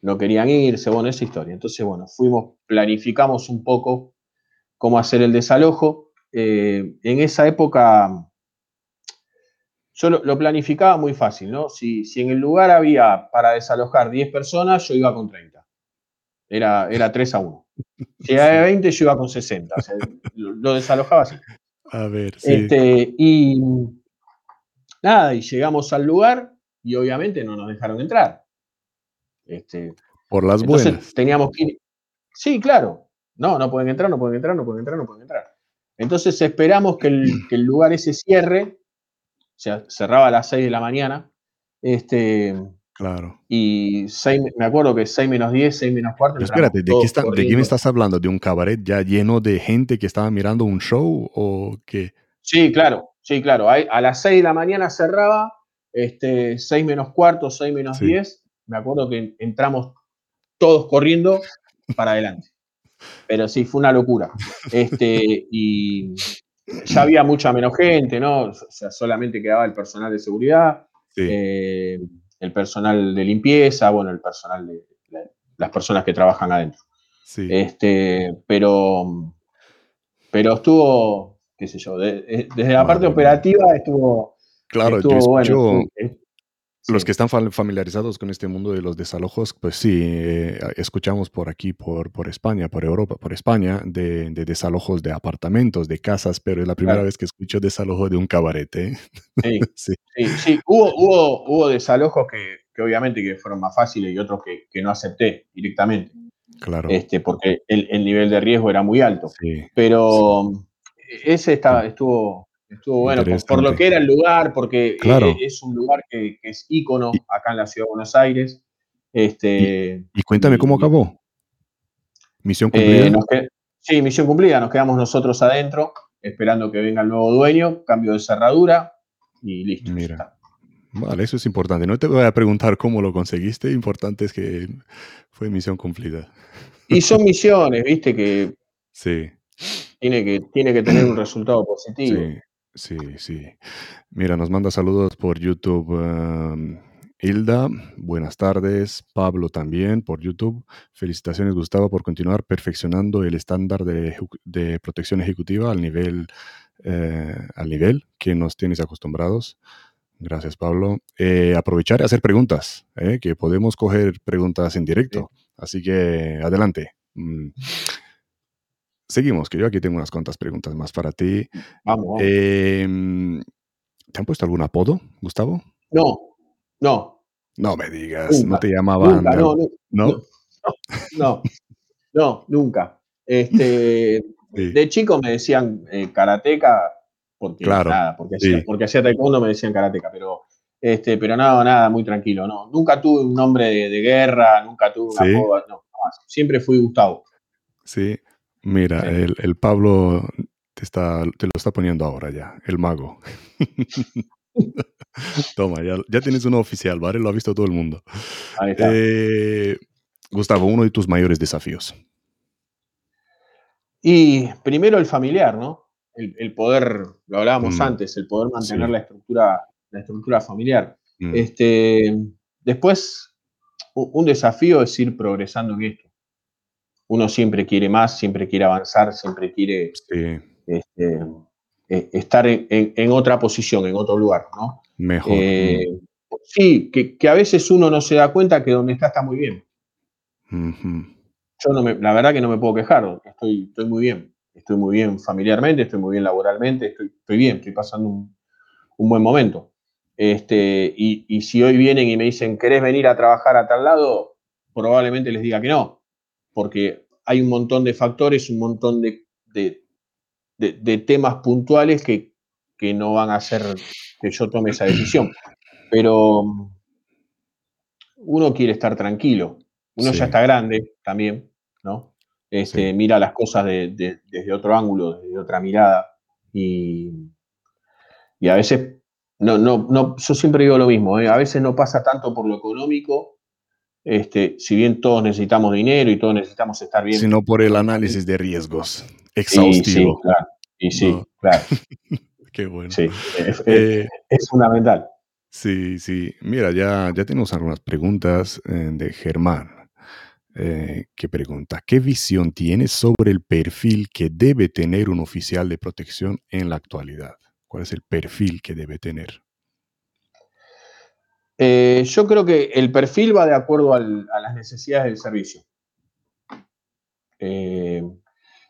no querían irse, bueno, esa historia. Entonces, bueno, fuimos, planificamos un poco cómo hacer el desalojo. Eh, en esa época yo lo, planificaba muy fácil, ¿no? Si, si, en el lugar había para desalojar 10 personas, yo iba con 30. Era, era 3 a 1. Si había 20, yo iba con 60. O sea, lo, desalojaba así. A ver, sí. Este, y nada, y llegamos al lugar y obviamente no nos dejaron entrar. Este, Por las buenas. Teníamos que ir. Sí, claro. No, no pueden entrar, no pueden entrar, no pueden entrar, no pueden entrar. Entonces esperamos que el, que el lugar ese cierre sea, cerraba a las 6 de la mañana. Este, claro. Y me acuerdo que 6 menos 10, 6 menos cuarto. espérate, ¿de qué, me estás hablando? ¿De un cabaret ya lleno de gente que estaba mirando un show o qué? Sí, claro, sí, claro. A, las 6 de la mañana cerraba, este, 6 menos cuarto, 6 menos 10. Me acuerdo que entramos todos corriendo para adelante. Pero sí, fue una locura. Este, y, ya había mucha menos gente, ¿no? O sea, solamente quedaba el personal de seguridad, eh, el personal de limpieza, bueno, el personal de, las personas que trabajan adentro. Sí. Este, pero, pero estuvo, qué sé yo, desde la parte operativa estuvo, claro, estuvo bueno. Los que están familiarizados con este mundo de los desalojos, pues sí, eh, escuchamos por aquí, por, por España, por Europa, por España, de, desalojos de apartamentos, de casas, pero es la primera vez que escucho desalojo de un cabaret. ¿eh? [laughs] Sí, sí. sí, Hubo, hubo, hubo desalojos que, que, obviamente que fueron más fáciles y otros que, que no acepté directamente. Claro. Este, porque el, el, nivel de riesgo era muy alto. pero ese estaba, estuvo, Estuvo bueno, por, lo que era el lugar, porque eh, es un lugar que, es ícono acá en la ciudad de Buenos Aires. Este, y, cuéntame cómo acabó. ¿Misión cumplida? Eh, sí, misión cumplida. Nos quedamos nosotros adentro, esperando que venga el nuevo dueño, cambio de cerradura y listo. Mira. Vale, eso es importante. No te voy a preguntar cómo lo conseguiste, importante es que fue misión cumplida. Y son misiones, viste, que sí. tiene que, tiene que tener un resultado positivo. Sí. Sí, sí. Mira, nos manda saludos por YouTube em, Hilda. Buenas tardes. Pablo también por YouTube. Felicitaciones, Gustavo, por continuar perfeccionando el estándar de, protección ejecutiva al nivel, eh, al nivel que nos tienes acostumbrados. Gracias, Pablo. Eh, aprovechar y hacer preguntas, eh, que podemos coger preguntas en directo. Así que adelante. Mm. Seguimos, que yo aquí tengo unas cuantas preguntas más para ti. Vamos. Em, ¿Te han puesto algún apodo, Gustavo? No, no. No me digas, no te llamaban. Nunca, no, no, no, no, nunca. Este, [laughs] De chico me decían eh, karateca, porque, claro, nada, porque, hacía, porque hacía taekwondo me decían karateca, pero, este, pero nada, nada, muy tranquilo. No. Nunca tuve un nombre de, guerra, nunca tuve un apodo, no, siempre fui Gustavo. Sí, Mira, el, Pablo te, está, te lo está poniendo ahora ya, el mago. [laughs] Toma, ya, tienes uno oficial, ¿vale? Lo ha visto todo el mundo. Ahí está. Eh, Gustavo, uno de tus mayores desafíos. Y primero el familiar, ¿no? El, poder, lo hablábamos mm, antes, el poder mantener la, estructura, la estructura familiar. Mm. Este, después, un desafío es ir progresando en esto uno siempre quiere más, siempre quiere avanzar, siempre quiere este, eh, estar en, otra posición, en otro lugar, ¿no? Mejor. Eh, sí, que, a veces uno no se da cuenta que donde está está muy bien. Yo no me, la verdad que no me puedo quejar, estoy, estoy muy bien. Estoy muy bien familiarmente, estoy muy bien laboralmente, estoy, estoy bien, estoy pasando un, buen momento. Este, y, y si hoy vienen y me dicen, ¿querés venir a trabajar a tal lado? Probablemente les diga que no porque hay un montón de factores, un montón de, temas puntuales que, no van a hacer que yo tome esa decisión. Pero mm, uno quiere estar tranquilo, uno ya está grande también, ¿no? Este, Mira las cosas desde otro ángulo, desde otra mirada, y, a veces, no, no, no, yo siempre digo lo mismo, ¿eh? a veces no pasa tanto por lo económico, este, si bien todos necesitamos dinero y todos necesitamos estar bien. Sino por el análisis de riesgos exhaustivo. Y sí, claro. Y sí, claro. [laughs] Qué bueno. Sí, es, fundamental. Sí, sí. Mira, ya, ya tenemos algunas preguntas de Germán. que pregunta, ¿qué visión tienes sobre el perfil que debe tener un oficial de protección en la actualidad? ¿Cuál es el perfil que debe tener? Eh, yo creo que el perfil va de acuerdo a las necesidades del servicio. Eh,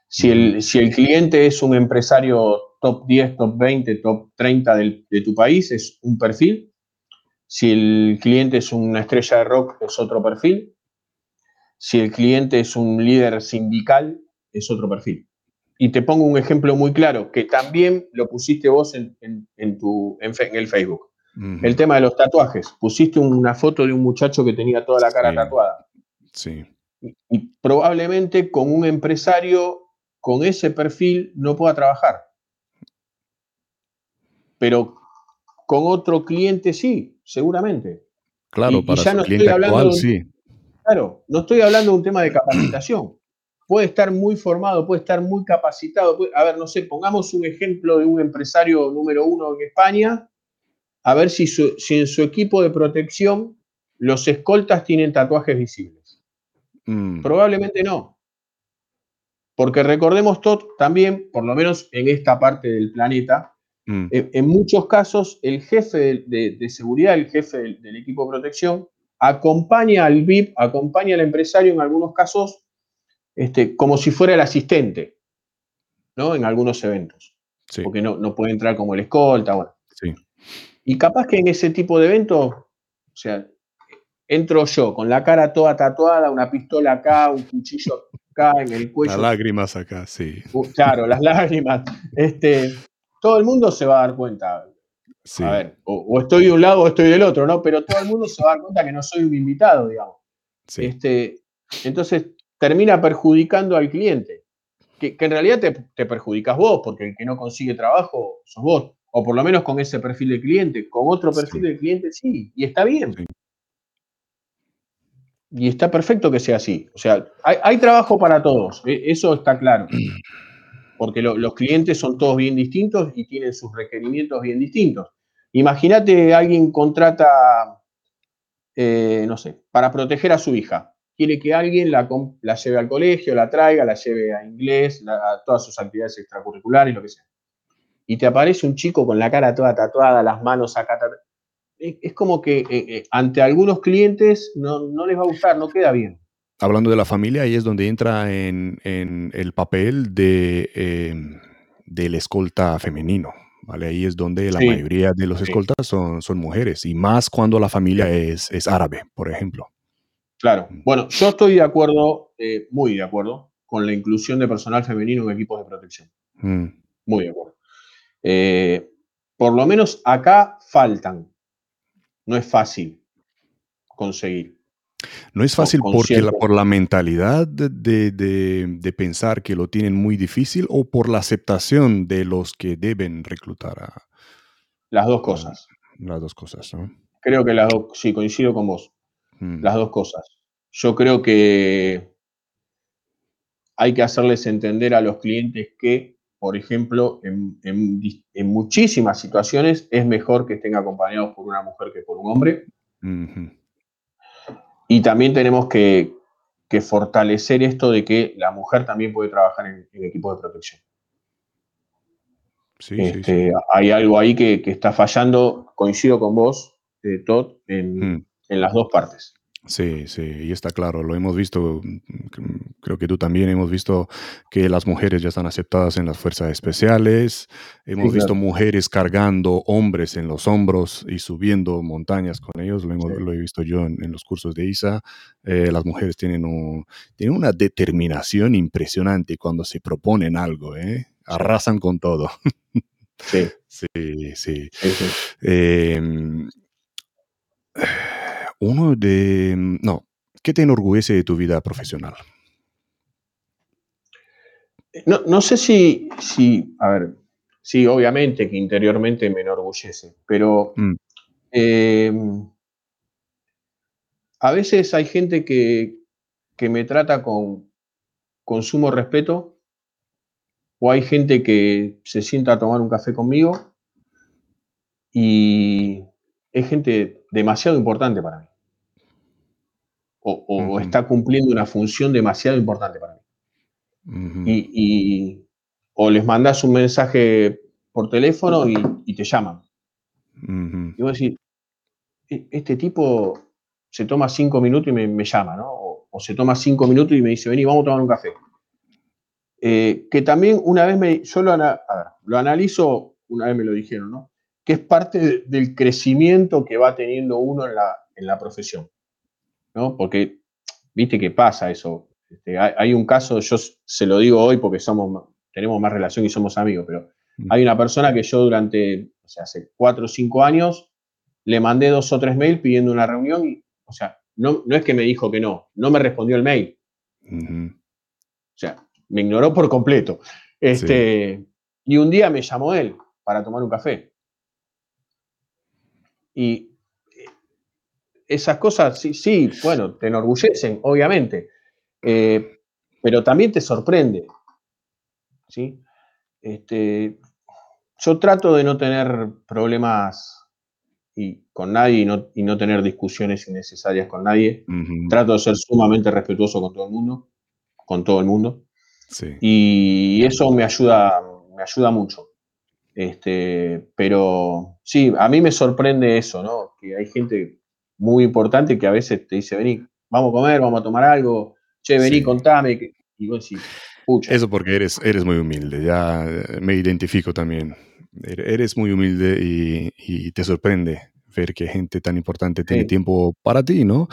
si, el, si, el, cliente es un empresario top 10, top 20, top 30 de tu país, es un perfil. Si el cliente es una estrella de rock, es otro perfil. Si el cliente es un líder sindical, es otro perfil. Y te pongo un ejemplo muy claro, que también lo pusiste vos en, tu, en el Facebook. El tema de los tatuajes. Pusiste una foto de un muchacho que tenía toda la cara tatuada. Sí. Y, probablemente con un empresario con ese perfil no pueda trabajar. Pero con otro cliente sí, seguramente. Claro, para ya no estoy hablando sí. Claro, no estoy hablando de un tema de capacitación. Puede estar muy formado, puede estar muy capacitado. a ver, no sé, pongamos un ejemplo de un empresario número uno en España a ver si, en su equipo de protección los escoltas tienen tatuajes visibles. Mm. Probablemente no. Porque recordemos todo, también, por lo menos en esta parte del planeta, mm. en, muchos casos el jefe de, seguridad, el jefe del, equipo de protección, acompaña al VIP, acompaña al empresario en algunos casos este, como si fuera el asistente, ¿no? En algunos eventos. Porque no, no puede entrar como el escolta, bueno. Sí. Y capaz que en ese tipo de eventos, o sea, entro yo con la cara toda tatuada, una pistola acá, un cuchillo acá en el cuello. Las lágrimas acá, sí. Uh, claro, las lágrimas. Este, todo el mundo se va a dar cuenta. A ver, o, estoy de un lado o estoy del otro, ¿no? Pero todo el mundo se va a dar cuenta que no soy un invitado, digamos. Este, entonces termina perjudicando al cliente. Que, en realidad te, te, perjudicas vos, porque el que no consigue trabajo sos vos o por lo menos con ese perfil de cliente. Con otro perfil de cliente sí, y está bien. Y está perfecto que sea así. O sea, hay, trabajo para todos, e, eso está claro. [clears throat] Porque los clientes son todos bien distintos y tienen sus requerimientos bien distintos. Imagínate alguien contrata, eh, no sé, para proteger a su hija. Quiere que alguien la, lleve al colegio, la traiga, la lleve a inglés, a todas sus actividades extracurriculares, lo que sea y te aparece un chico con la cara toda tatuada, las manos acá. Es, como que eh, eh, ante algunos clientes no, les va a gustar, no queda bien. Hablando de la familia, ahí es donde entra en, el papel de, em, del escolta femenino. ¿vale? Ahí es donde la mayoría de los escoltas son, son, mujeres, y más cuando la familia es, es, árabe, por ejemplo. Claro. Bueno, yo estoy de acuerdo, eh, muy de acuerdo, con la inclusión de personal femenino en equipos de protección. Mm. Muy de acuerdo. Eh, por lo menos acá faltan. No es fácil conseguir. No es fácil porque por la mentalidad de, pensar que lo tienen muy difícil o por la aceptación de los que deben reclutar a... Las dos cosas. Las dos cosas, ¿no? Creo que las dos, sí, coincido con vos. Mm. Las dos cosas. Yo creo que hay que hacerles entender a los clientes que por ejemplo, en, muchísimas situaciones es mejor que estén acompañados por una mujer que por un hombre. Y también tenemos que, fortalecer esto de que la mujer también puede trabajar en, equipos de protección. Sí, este, Hay algo ahí que, está fallando, coincido con vos, eh, Todd, en, mm. en las dos partes. Sí, sí, y está claro, lo hemos visto, creo que tú también hemos visto que las mujeres ya están aceptadas en las fuerzas especiales, hemos visto mujeres cargando hombres en los hombros y subiendo montañas con ellos, lo, he visto yo en, los cursos de ISA, eh, las mujeres tienen, tienen una determinación impresionante cuando se proponen algo, ¿eh? arrasan con todo. Sí, [laughs] sí, sí. Em, uno de... No, ¿qué te enorgullece de tu vida profesional? No, sé si, si, a ver, sí, obviamente que interiormente me enorgullece, pero mm. em, a veces hay gente que, me trata con, con sumo respeto, o hay gente que se sienta a tomar un café conmigo y es gente demasiado importante para mí. O, está cumpliendo una función demasiado importante para mí. y, o les mandas un mensaje por teléfono y, te llaman. Y vos decís, e, este tipo se toma cinco minutos y me, llama, ¿no? O, se toma cinco minutos y me dice, vení, vamos a tomar un café. Eh, que también una vez me, yo lo, lo analizo, una vez me lo dijeron, ¿no? Que es parte del crecimiento que va teniendo uno en la, en la profesión, ¿no? Porque, viste que pasa eso. Este, hay, un caso, yo se lo digo hoy porque somos, tenemos más relación y somos amigos, pero mm. hay una persona que yo durante, o sea, hace cuatro o cinco años, le mandé dos o tres mails pidiendo una reunión y, o sea, no, no es que me dijo que no, no me respondió el mail. O sea, me ignoró por completo. Este, Y un día me llamó él para tomar un café. Y esas cosas, sí, sí, bueno, te enorgullecen, obviamente, eh, pero también te sorprende. ¿sí? Este, yo trato de no tener problemas y con nadie y no, tener discusiones innecesarias con nadie. Trato de ser sumamente respetuoso con todo el mundo, con todo el mundo. Y eso me ayuda, me ayuda mucho. Este, pero sí, a mí me sorprende eso, ¿no? Que hay gente muy importante que a veces te dice, vení, vamos a comer, vamos a tomar algo, che, vení, contame. Y vos decís, pucha. Eso porque eres, eres muy humilde, ya me identifico también. Eres muy humilde y te sorprende ver que gente tan importante tiene tiempo para ti, ¿no?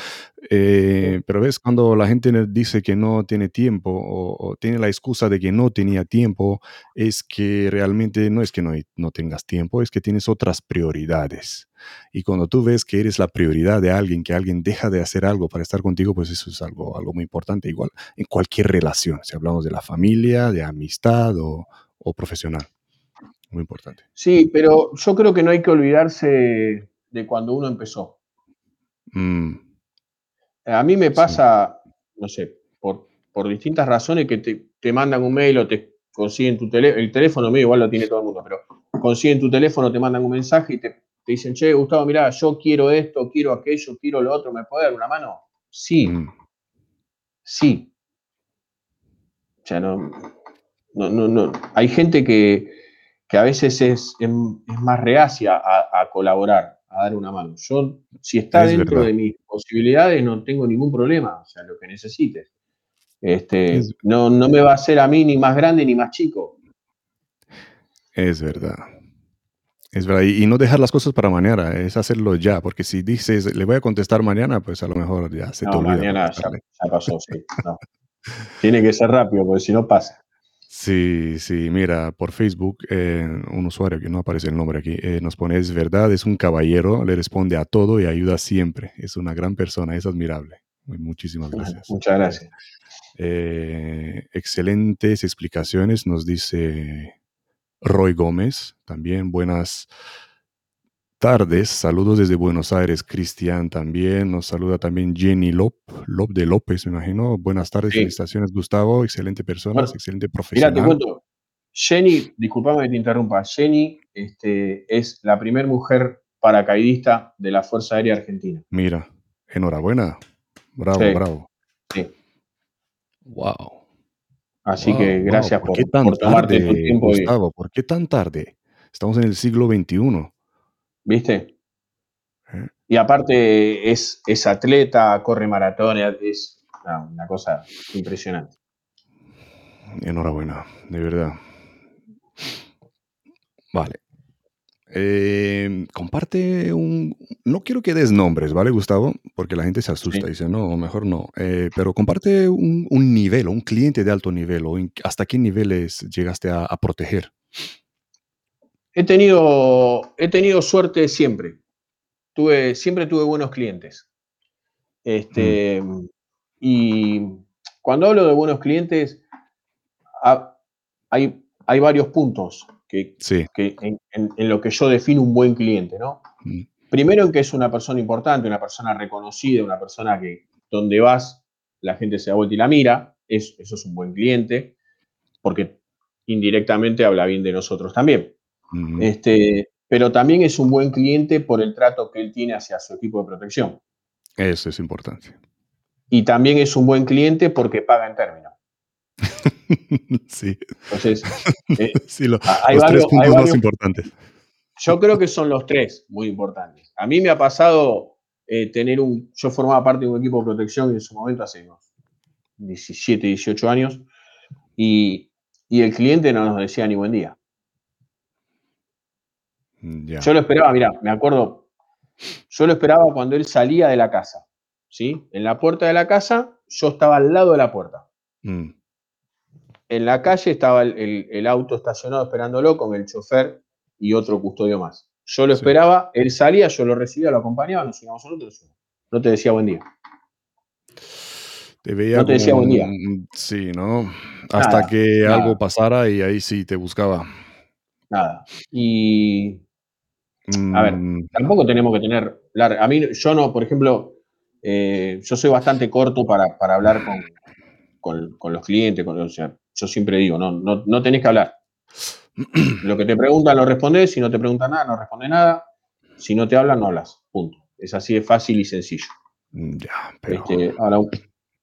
Eh, pero ves, cuando la gente dice que no tiene tiempo o, tiene la excusa de que no tenía tiempo, es que realmente no es que no, no tengas tiempo, es que tienes otras prioridades. Y cuando tú ves que eres la prioridad de alguien, que alguien deja de hacer algo para estar contigo, pues eso es algo, algo muy importante, igual en cualquier relación, si hablamos de la familia, de amistad o, o profesional. Muy importante. Sí, pero yo creo que no hay que olvidarse de cuando uno empezó. Mm. A mí me pasa, no sé, por, por, distintas razones que te, mandan un mail o te consiguen tu teléfono, el teléfono mío igual lo tiene todo el mundo, pero consiguen tu teléfono, te mandan un mensaje y te, dicen, che, Gustavo, mira, yo quiero esto, quiero aquello, quiero lo otro, ¿me puede dar una mano? Sí, mm. sí. O sea, no, no, no, Hay gente que, a veces es, más reacia a colaborar a dar una mano. Yo, si está dentro de mis posibilidades, no tengo ningún problema, o sea, lo que necesites. Este, no, no me va a hacer a mí ni más grande ni más chico. Es verdad. Es verdad. Y, no dejar las cosas para mañana, es hacerlo ya, porque si dices, le voy a contestar mañana, pues a lo mejor ya se te olvida. Mañana ya, ya, pasó, sí. [laughs] Tiene que ser rápido, porque si no pasa. Sí, sí, mira, por Facebook, eh, un usuario que no aparece el nombre aquí, eh, nos pone, es verdad, es un caballero, le responde a todo y ayuda siempre. Es una gran persona, es admirable. Muchísimas gracias. Muchas gracias. Eh, excelentes explicaciones, nos dice Roy Gómez. También buenas tardes. Saludos desde Buenos Aires, Cristian también. Nos saluda también Jenny Lop, Lop de López, me imagino. Buenas tardes, felicitaciones, Gustavo. Excelente persona, excelente profesional. Mira, te cuento. Jenny, disculpame que te interrumpa. Jenny este, es la primera mujer paracaidista de la Fuerza Aérea Argentina. Mira, enhorabuena. Bravo, bravo. Sí. Wow. Así que gracias por, por, tomarte tu tiempo. Gustavo, ¿por qué tan tarde? Estamos en el siglo XXI. ¿Viste? Eh. Y aparte es, es atleta, corre maratones, es una cosa impresionante. Enhorabuena, de verdad. Vale. Eh, comparte un... No quiero que des nombres, ¿vale, Gustavo? Porque la gente se asusta y dice, no, mejor no. Eh, pero comparte un, un, nivel, un cliente de alto nivel, o hasta qué niveles llegaste a proteger. He tenido, he tenido suerte siempre. Tuve, siempre tuve buenos clientes. Este, mm. Y cuando hablo de buenos clientes, hay, hay varios puntos que, en, lo que yo defino un buen cliente, ¿no? Mm. Primero en que es una persona importante, una persona reconocida, una persona que donde vas la gente se da vuelta y la mira, eso es un buen cliente, porque indirectamente habla bien de nosotros también este, pero también es un buen cliente por el trato que él tiene hacia su equipo de protección. Eso es importante. Y también es un buen cliente porque paga en términos. [laughs] sí. Entonces, eh, [laughs] sí, los tres puntos más importantes. Yo creo que son los tres muy importantes. A mí me ha pasado eh, tener un. Yo formaba parte de un equipo de protección en su momento hace unos 17, 18 años, y, el cliente no nos decía ni buen día. Mm, yo lo esperaba, mira, me acuerdo, yo lo esperaba cuando él salía de la casa, ¿sí? En la puerta de la casa, yo estaba al lado de la puerta. Mm. En la calle estaba el, auto estacionado esperándolo con el chofer y otro custodio más. Yo lo esperaba, él salía, yo lo recibía, lo acompañaba, nos íbamos nosotros. No te decía buen día. Te veía no te decía buen día. Sí, ¿no? Hasta que algo pasara y ahí sí te buscaba. Nada. Y. A ver, mm. tampoco tenemos que tener. A mí, yo no, por ejemplo, eh, yo soy bastante corto para, hablar con, los clientes. Con, yo siempre digo, no, no, no tenés que hablar. [clears throat] Lo que te preguntan lo respondes, si no te preguntan nada, no respondes nada. Si no te hablan, no hablas. Punto. Es así de fácil y sencillo. Mm, ya, pero... Este, ahora,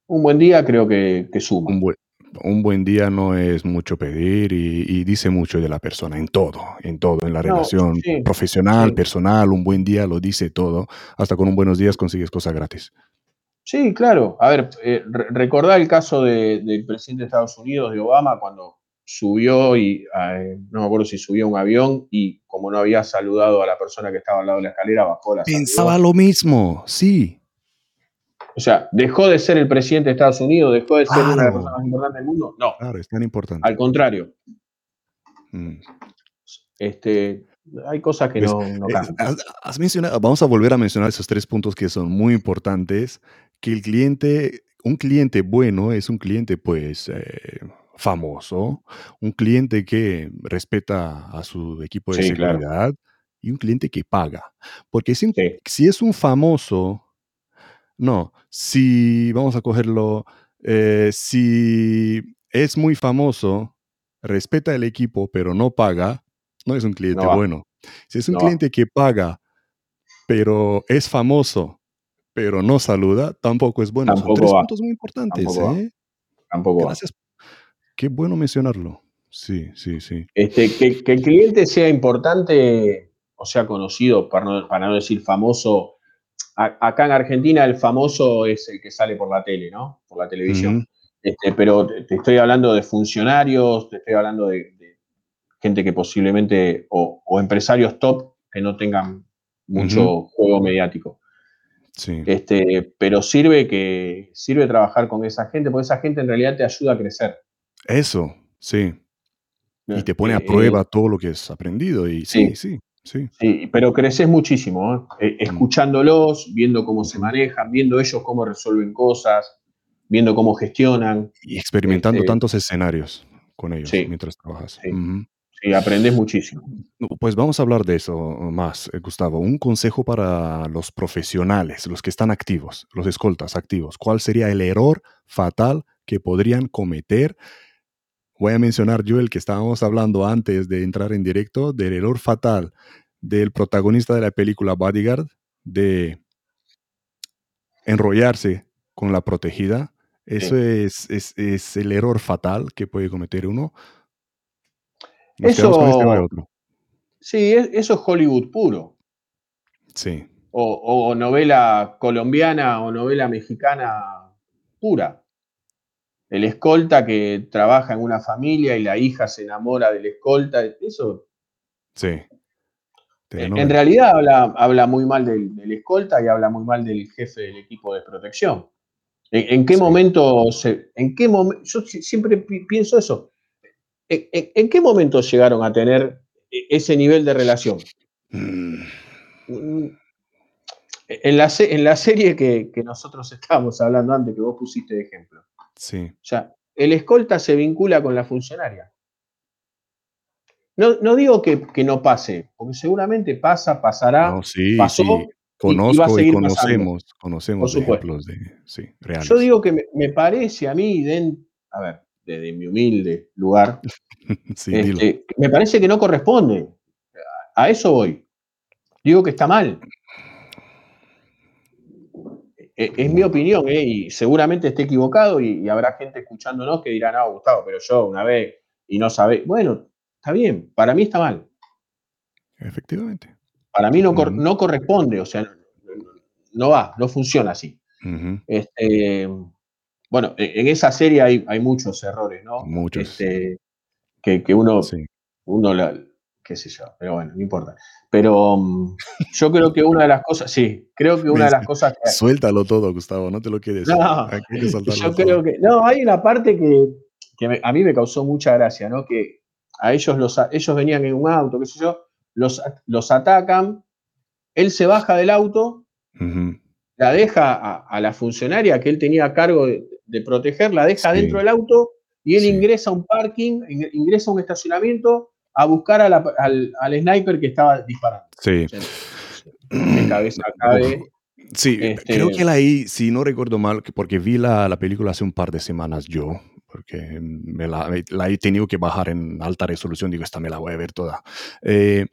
un buen día creo que, suma. Un buen, día no es mucho pedir y, dice mucho de la persona en todo, en todo, en la relación profesional, personal, un buen día lo dice todo. Hasta con un buenos días consigues cosas gratis. Sí, claro. A ver, eh, recordar el caso del presidente de Estados Unidos, de Obama, cuando subió y eh, no me acuerdo si subió un avión y como no había saludado a la persona que estaba al lado de la escalera, bajó la Pensaba lo mismo, sí. O sea, dejó de ser el presidente de Estados Unidos, dejó de ser una de las personas más importantes del mundo. No. Claro, es tan importante. Al contrario. Mm. Este, hay cosas que pues, no, no eh, Has mencionado, vamos a volver a mencionar esos tres puntos que son muy importantes. Que el cliente, un cliente bueno es un cliente, pues, eh, famoso, un cliente que respeta a su equipo de seguridad y un cliente que paga. Porque si, si es un famoso no, si vamos a cogerlo, eh, si es muy famoso, respeta el equipo, pero no paga, no es un cliente bueno. Si es un cliente que paga, pero es famoso, pero no saluda, tampoco es bueno. Son tres puntos muy importantes. Tampoco, ¿eh? tampoco Gracias. Qué bueno mencionarlo. Sí, sí, sí. Este, que, el cliente sea importante o sea conocido, para para no decir famoso, acá en Argentina el famoso es el que sale por la tele, ¿no? Por la televisión. Este, pero te estoy hablando de funcionarios, te estoy hablando de, gente que posiblemente, o, empresarios top que no tengan mucho juego mediático. Sí. Este, pero sirve que sirve trabajar con esa gente, porque esa gente en realidad te ayuda a crecer. Eso, sí. Y te pone a prueba todo lo que has aprendido. Y sí, sí. Sí. Pero creces muchísimo, ¿eh? Eh, mm. escuchándolos, viendo cómo se manejan, viendo ellos cómo resuelven cosas, viendo cómo gestionan. Y experimentando este tantos escenarios con ellos mientras trabajas. Sí. aprendes muchísimo. Pues vamos a hablar de eso más, eh, Gustavo. Un consejo para los profesionales, los que están activos, los escoltas activos. ¿Cuál sería el error fatal que podrían cometer? Voy a mencionar yo el que estábamos hablando antes de entrar en directo, del error fatal del protagonista de la película Bodyguard, de enrollarse con la protegida. Eso es, es, el error fatal que puede cometer uno. eso, este Sí, eso es Hollywood puro. Sí. o, novela colombiana o novela mexicana pura el escolta que trabaja en una familia y la hija se enamora del escolta, eso. Sí. En, realidad habla, muy mal del, escolta y habla muy mal del jefe del equipo de protección. ¿En, qué momento se, en qué yo siempre pienso eso. ¿En, qué momento llegaron a tener e, ese nivel de relación? Mm. Mm. En, la, en la serie que, que nosotros estábamos hablando antes, que vos pusiste de ejemplo, Sí. O sea, el escolta se vincula con la funcionaria. No, digo que, no pase, porque seguramente pasa, pasará, no, sí, pasó. Conozco y, conocemos, conocemos ejemplos de, sí, reales. Yo digo que me, parece a mí, a ver, desde mi humilde lugar, [laughs] este, me parece que no corresponde. a eso voy. Digo que está mal. E, es, mi opinión, ¿eh? y seguramente esté equivocado y, habrá gente escuchándonos que dirá, no, Gustavo, pero yo una vez y no sabe. Bueno, está bien, para mí está mal. Efectivamente. Para mí no, no corresponde, o sea, no, va, no funciona así. este, bueno, e, en esa serie hay, hay muchos errores, ¿no? Muchos. Este, que, que, uno, uno qué sé yo, pero bueno, no importa. Pero mm, [laughs] yo creo que una de las cosas, sí, creo que una de las cosas Suéltalo todo, Gustavo, no te lo quieres. No, [laughs] yo creo que, no, hay una parte que, que a mí me causó mucha gracia, ¿no? Que a ellos, los, ellos venían en un auto, qué sé yo, los, los atacan, él se baja del auto, la deja a, la funcionaria que él tenía a cargo de, proteger, la deja dentro del auto y él ingresa a un parking, ingresa a un estacionamiento a buscar al, al, sniper que estaba disparando. Sí. De cabeza cabe. Sí, este creo que la ahí, si no recuerdo mal, porque vi la, la, película hace un par de semanas yo, porque me la, la, he tenido que bajar en alta resolución, digo, esta me la voy a ver toda. Eh,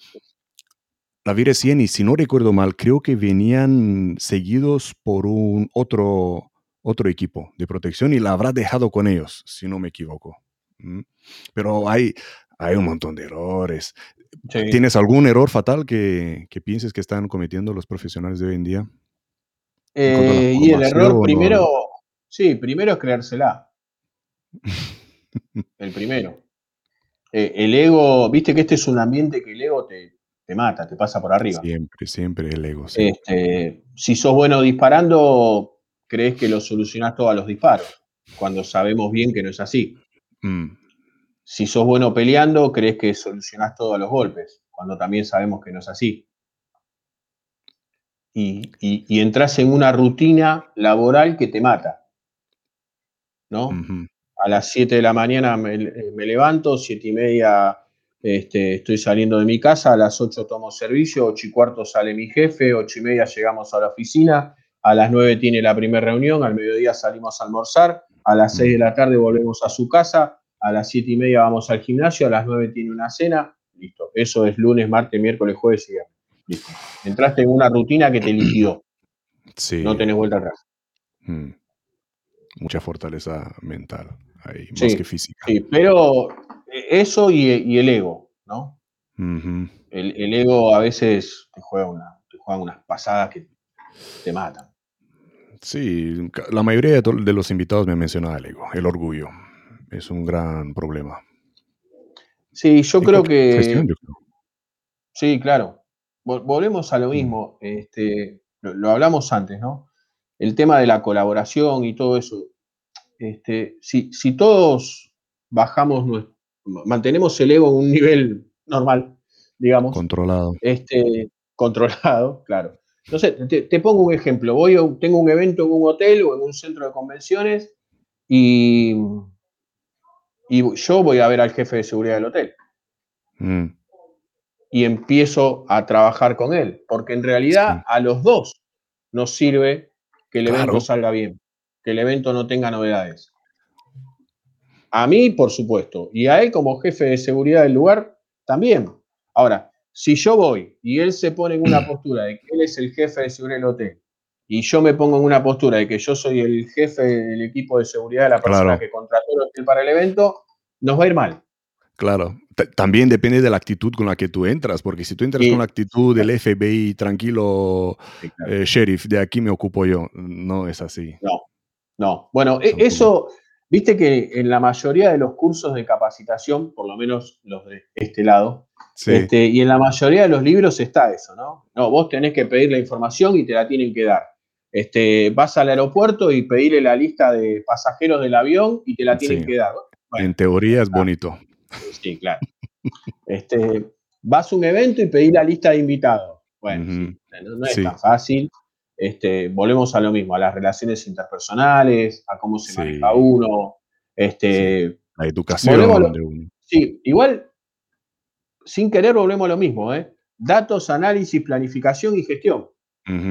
la vi recién y si no recuerdo mal, creo que venían seguidos por un otro, otro equipo de protección y la habrá dejado con ellos, si no me equivoco. Pero hay, hay un montón de errores. ¿Tienes algún error fatal que, pienses que están cometiendo los profesionales de hoy en día? Eh, y el error primero, sí, primero es creérsela. el primero. Eh, el ego, viste que este es un ambiente que el ego te, mata, te pasa por arriba. Siempre, siempre el ego. Este, si sos bueno disparando, crees que lo solucionás todos los disparos, cuando sabemos bien que no es así. Mm. Si sos bueno peleando, crees que solucionás todos los golpes, cuando también sabemos que no es así. Y, y, entras en una rutina laboral que te mata. ¿No? A las 7 de la mañana me, levanto, 7 y media este, estoy saliendo de mi casa, a las 8 tomo servicio, 8 y cuarto sale mi jefe, 8 y media llegamos a la oficina, a las 9 tiene la primera reunión, al mediodía salimos a almorzar, a las 6 de la tarde volvemos a su casa, a las 7 y media vamos al gimnasio, a las 9 tiene una cena, listo. Eso es lunes, martes, miércoles, jueves y viernes. Listo. Entraste en una rutina que te liquidó. Sí. No tenés vuelta atrás. Mm. Mucha fortaleza mental ahí, más que física. Sí, pero eso y, el ego, ¿no? el, ego a veces te juega, una, te juega unas pasadas que te matan. Sí, la mayoría de, los invitados me mencionado el ego, el orgullo es un gran problema. Sí, yo creo que... Sí, claro. Volvemos a lo mm. mismo. Este, lo, hablamos antes, ¿no? El tema de la colaboración y todo eso. Este, si, si todos bajamos, mantenemos el ego en un nivel normal, digamos. Controlado. Este, controlado, [laughs] claro. Entonces, te, te pongo un ejemplo. Voy, tengo un evento en un hotel o en un centro de convenciones y y yo voy a ver al jefe de seguridad del hotel. Mm. Y empiezo a trabajar con él, porque en realidad a los dos nos sirve que el evento salga bien, que el evento no tenga novedades. A mí, por supuesto, y a él como jefe de seguridad del lugar, también. Ahora, si yo voy y él se pone en una [clears throat] postura de que él es el jefe de seguridad del hotel y yo me pongo en una postura de que yo soy el jefe del equipo de seguridad de la persona que contrató el hotel para el evento, nos va a ir mal. Claro, también depende de la actitud con la que tú entras, porque si tú entras con la actitud del FBI, tranquilo, eh, sheriff, de aquí me ocupo yo, no es así. No, no. Bueno, e, eso, viste que en la mayoría de los cursos de capacitación, por lo menos los de este lado, este, y en la mayoría de los libros está eso, ¿no? No, vos tenés que pedir la información y te la tienen que dar. Este, vas al aeropuerto y pedirle la lista de pasajeros del avión y te la tienen que dar. en teoría es bonito. Sí, claro. este, vas a un evento y pedís la lista de invitados. Bueno, no, es tan fácil. Este, volvemos a lo mismo, a las relaciones interpersonales, a cómo se maneja uno. Este, la educación de uno. Sí, igual, sin querer volvemos a lo mismo, ¿eh? Datos, análisis, planificación y gestión.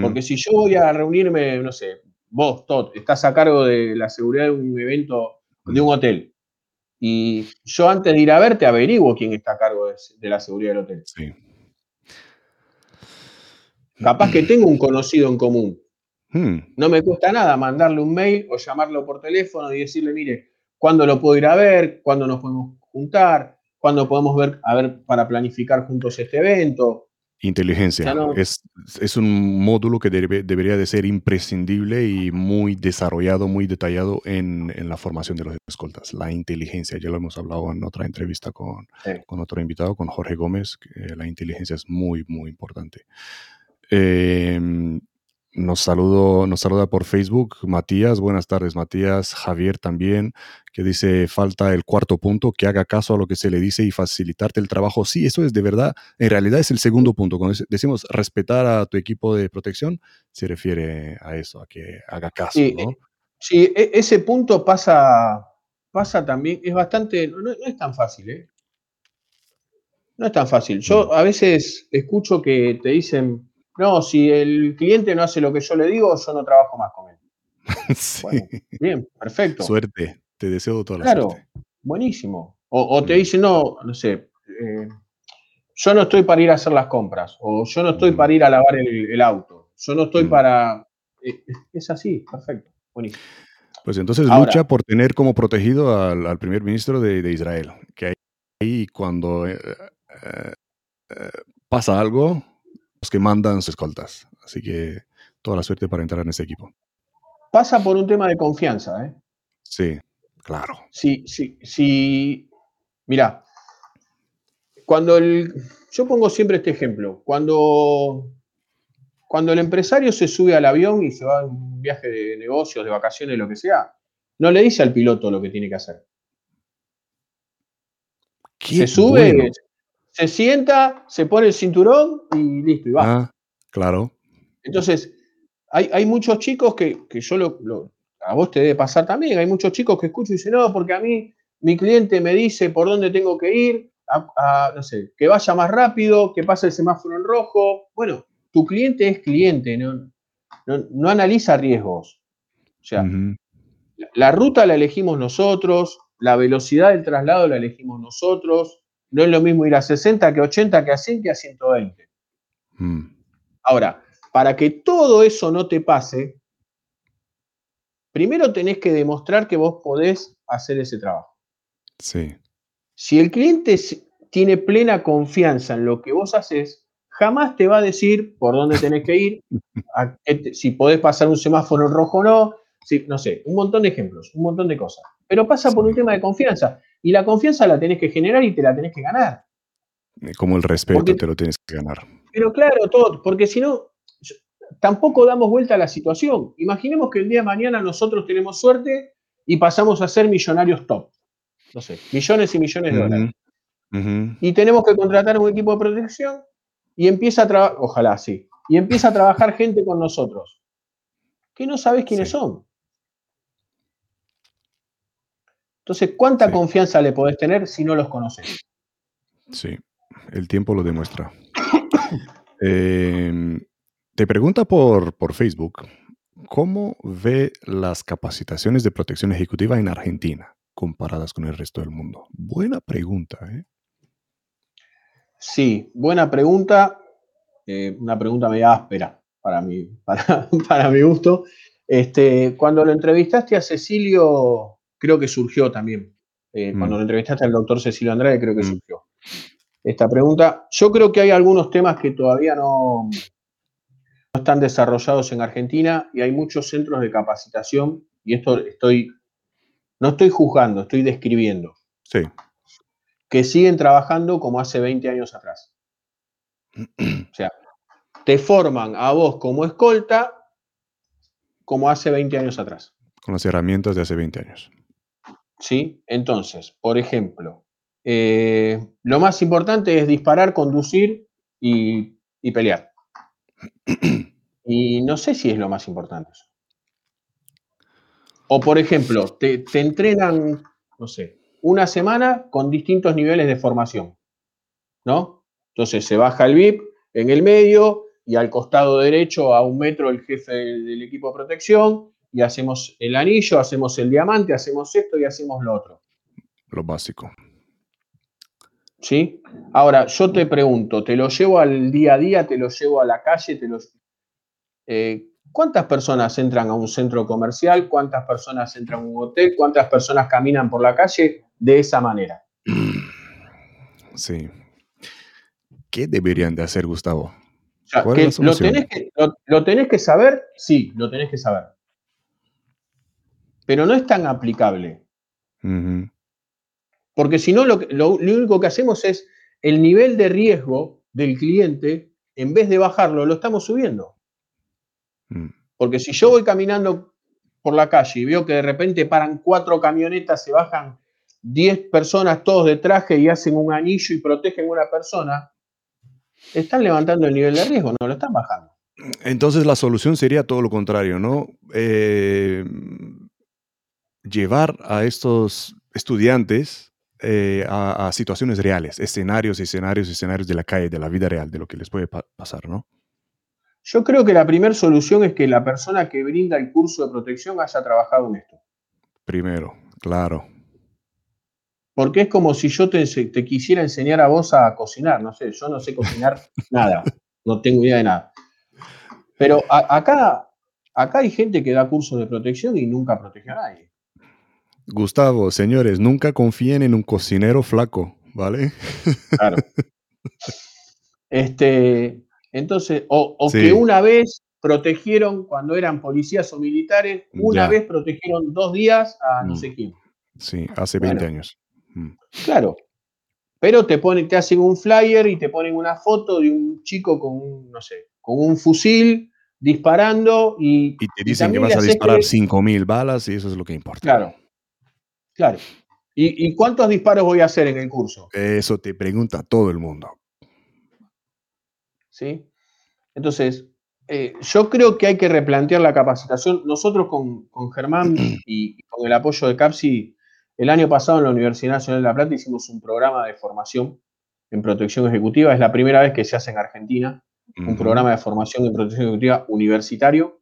Porque si yo voy a reunirme, no sé, vos, Todd, estás a cargo de la seguridad de un evento, de un hotel, y yo antes de ir a verte averiguo quién está a cargo de, la seguridad del hotel. Sí. Capaz que tengo un conocido en común. Hmm. No me cuesta nada mandarle un mail o llamarlo por teléfono y decirle, mire, ¿cuándo lo puedo ir a ver? ¿Cuándo nos podemos juntar? ¿Cuándo podemos ver, a ver, para planificar juntos este evento? Inteligencia. es, es, un módulo que debería de ser imprescindible y muy desarrollado, muy detallado en, en, la formación de los escoltas. La inteligencia, ya lo hemos hablado en otra entrevista con, con otro invitado, con Jorge Gómez, que la inteligencia es muy, muy importante. Eh, nos, saludo, nos saluda por Facebook Matías. Buenas tardes, Matías. Javier también, que dice, falta el cuarto punto, que haga caso a lo que se le dice y facilitarte el trabajo. Sí, eso es de verdad. En realidad es el segundo punto. Cuando decimos respetar a tu equipo de protección, se refiere a eso, a que haga caso. Sí, ¿no? sí e, ese punto pasa, pasa también, es bastante, no, es tan fácil, ¿eh? No es tan fácil. Yo mm. a veces escucho que te dicen, no, si el cliente no hace lo que yo le digo, yo no trabajo más con él. [laughs] bien, perfecto. Suerte, te deseo toda la claro, buenísimo. O, te dicen, no, no sé, eh, yo no estoy para ir a hacer las compras, o yo no estoy mm. para ir a lavar el, auto, yo no estoy mm. para... Eh, es así, perfecto, buenísimo. Pues entonces lucha por tener como protegido al, primer ministro de, Israel, que ahí cuando eh, pasa algo, que mandan sus escoltas. Así que toda la suerte para entrar en ese equipo. Pasa por un tema de confianza, ¿eh? Sí, claro. Sí, sí, sí. Mira, cuando el. Yo pongo siempre este ejemplo. Cuando. Cuando el empresario se sube al avión y se va a un viaje de negocios, de vacaciones, lo que sea, no le dice al piloto lo que tiene que hacer. se sube, se sienta, se pone el cinturón y listo, y va. Ah, claro. Entonces, hay, muchos chicos que, yo lo, a vos te debe pasar también, hay muchos chicos que escucho y dicen, no, porque a mí mi cliente me dice por dónde tengo que ir, no sé, que vaya más rápido, que pase el semáforo en rojo. Bueno, tu cliente es cliente, no, no, analiza riesgos. O sea, la ruta la elegimos nosotros, la velocidad del traslado la elegimos nosotros, no es lo mismo ir a 60 que 80, que a 100, que a 120. Mm. Ahora, para que todo eso no te pase, primero tenés que demostrar que vos podés hacer ese trabajo. Sí. Si el cliente tiene plena confianza en lo que vos haces, jamás te va a decir por dónde tenés que ir, [laughs] si podés pasar un semáforo rojo o no, si, no sé, un montón de ejemplos, un montón de cosas. Pero pasa por un tema de confianza. Y la confianza la tenés que generar y te la tenés que ganar. Eh, como el respeto te lo tienes que ganar. Pero claro, todo, porque si no, tampoco damos vuelta a la situación. Imaginemos que el día de mañana nosotros tenemos suerte y pasamos a ser millonarios top. No sé, millones y millones de dólares. Y tenemos que contratar un equipo de protección y empieza a trabajar, ojalá sí, y empieza a trabajar gente con nosotros que no sabes quiénes son. Entonces, ¿cuánta confianza le podés tener si no los conoces? Sí, el tiempo lo demuestra. [coughs] Em, te pregunta por, por Facebook, ¿cómo ve las capacitaciones de protección ejecutiva en Argentina comparadas con el resto del mundo? Buena pregunta, ¿eh? Sí, buena pregunta. Eh, una pregunta media áspera para mi, [laughs] para, para mi gusto. Este, cuando lo entrevistaste a Cecilio creo que surgió también. Eh, mm. Cuando lo entrevistaste al doctor Cecilio Andrade, creo que mm. surgió esta pregunta. Yo creo que hay algunos temas que todavía no, no están desarrollados en Argentina y hay muchos centros de capacitación, y esto estoy, no estoy juzgando, estoy describiendo. Sí. Que siguen trabajando como hace 20 años atrás. o sea, te forman a vos como escolta como hace 20 años atrás. Con las herramientas de hace 20 años. ¿Sí? Entonces, por ejemplo, eh, lo más importante es disparar, conducir y, pelear. [clears throat] Y no sé si es lo más importante. O, por ejemplo, te, te entrenan, no sé, una semana con distintos niveles de formación, ¿no? Entonces se baja el VIP en el medio y al costado derecho a un metro el jefe del equipo de protección y hacemos el anillo, hacemos el diamante, hacemos esto y hacemos lo otro. Lo básico. ¿Sí? Ahora, yo te pregunto, ¿te lo llevo al día a día? ¿Te lo llevo a la calle? ¿Te lo... Eh, ¿Cuántas personas entran a un centro comercial? ¿Cuántas personas entran a un hotel? ¿Cuántas personas caminan por la calle de esa manera? [clears throat] Sí. ¿Qué deberían de hacer, Gustavo? lo, tenés que, saber, sí, lo tenés que saber. Pero no es tan aplicable. Porque si no, lo, único que hacemos es el nivel de riesgo del cliente, en vez de bajarlo, lo estamos subiendo. Mm. Porque si yo voy caminando por la calle y veo que de repente paran cuatro camionetas, se bajan diez personas todos de traje y hacen un anillo y protegen a una persona, están levantando el nivel de riesgo, no lo están bajando. Entonces la solución sería todo lo contrario, ¿no? Eh, llevar a estos estudiantes eh, a, situaciones reales, escenarios, escenarios, escenarios de la calle, de la vida real, de lo que les puede pasar, ¿no? Yo creo que la primera solución es que la persona que brinda el curso de protección haya trabajado en esto. Primero, claro. Porque es como si yo te, quisiera enseñar a vos a cocinar, no sé, yo no sé cocinar [laughs] nada, no tengo idea de nada. Pero acá, acá hay gente que da cursos de protección y nunca protege a nadie. Gustavo, señores, nunca confíen en un cocinero flaco, ¿vale? Claro. Este, entonces, o, que una vez protegieron, cuando eran policías o militares, una vez protegieron dos días a no mm. sé quién. Sí, hace 20 años. Mm. Claro. Pero te ponen, te hacen un flyer y te ponen una foto de un chico con un, no sé, con un fusil disparando y. Y te dicen que vas a disparar 5.000 balas y eso es lo que importa. Claro. Claro. ¿Y, cuántos disparos voy a hacer en el curso? Eso te pregunta todo el mundo. ¿Sí? Entonces, eh, yo creo que hay que replantear la capacitación. Nosotros con, con Germán [clears throat] y con el apoyo de CAPSI, el año pasado en la Universidad Nacional de La Plata hicimos un programa de formación en protección ejecutiva. Es la primera vez que se hace en Argentina un programa de formación en protección ejecutiva universitario.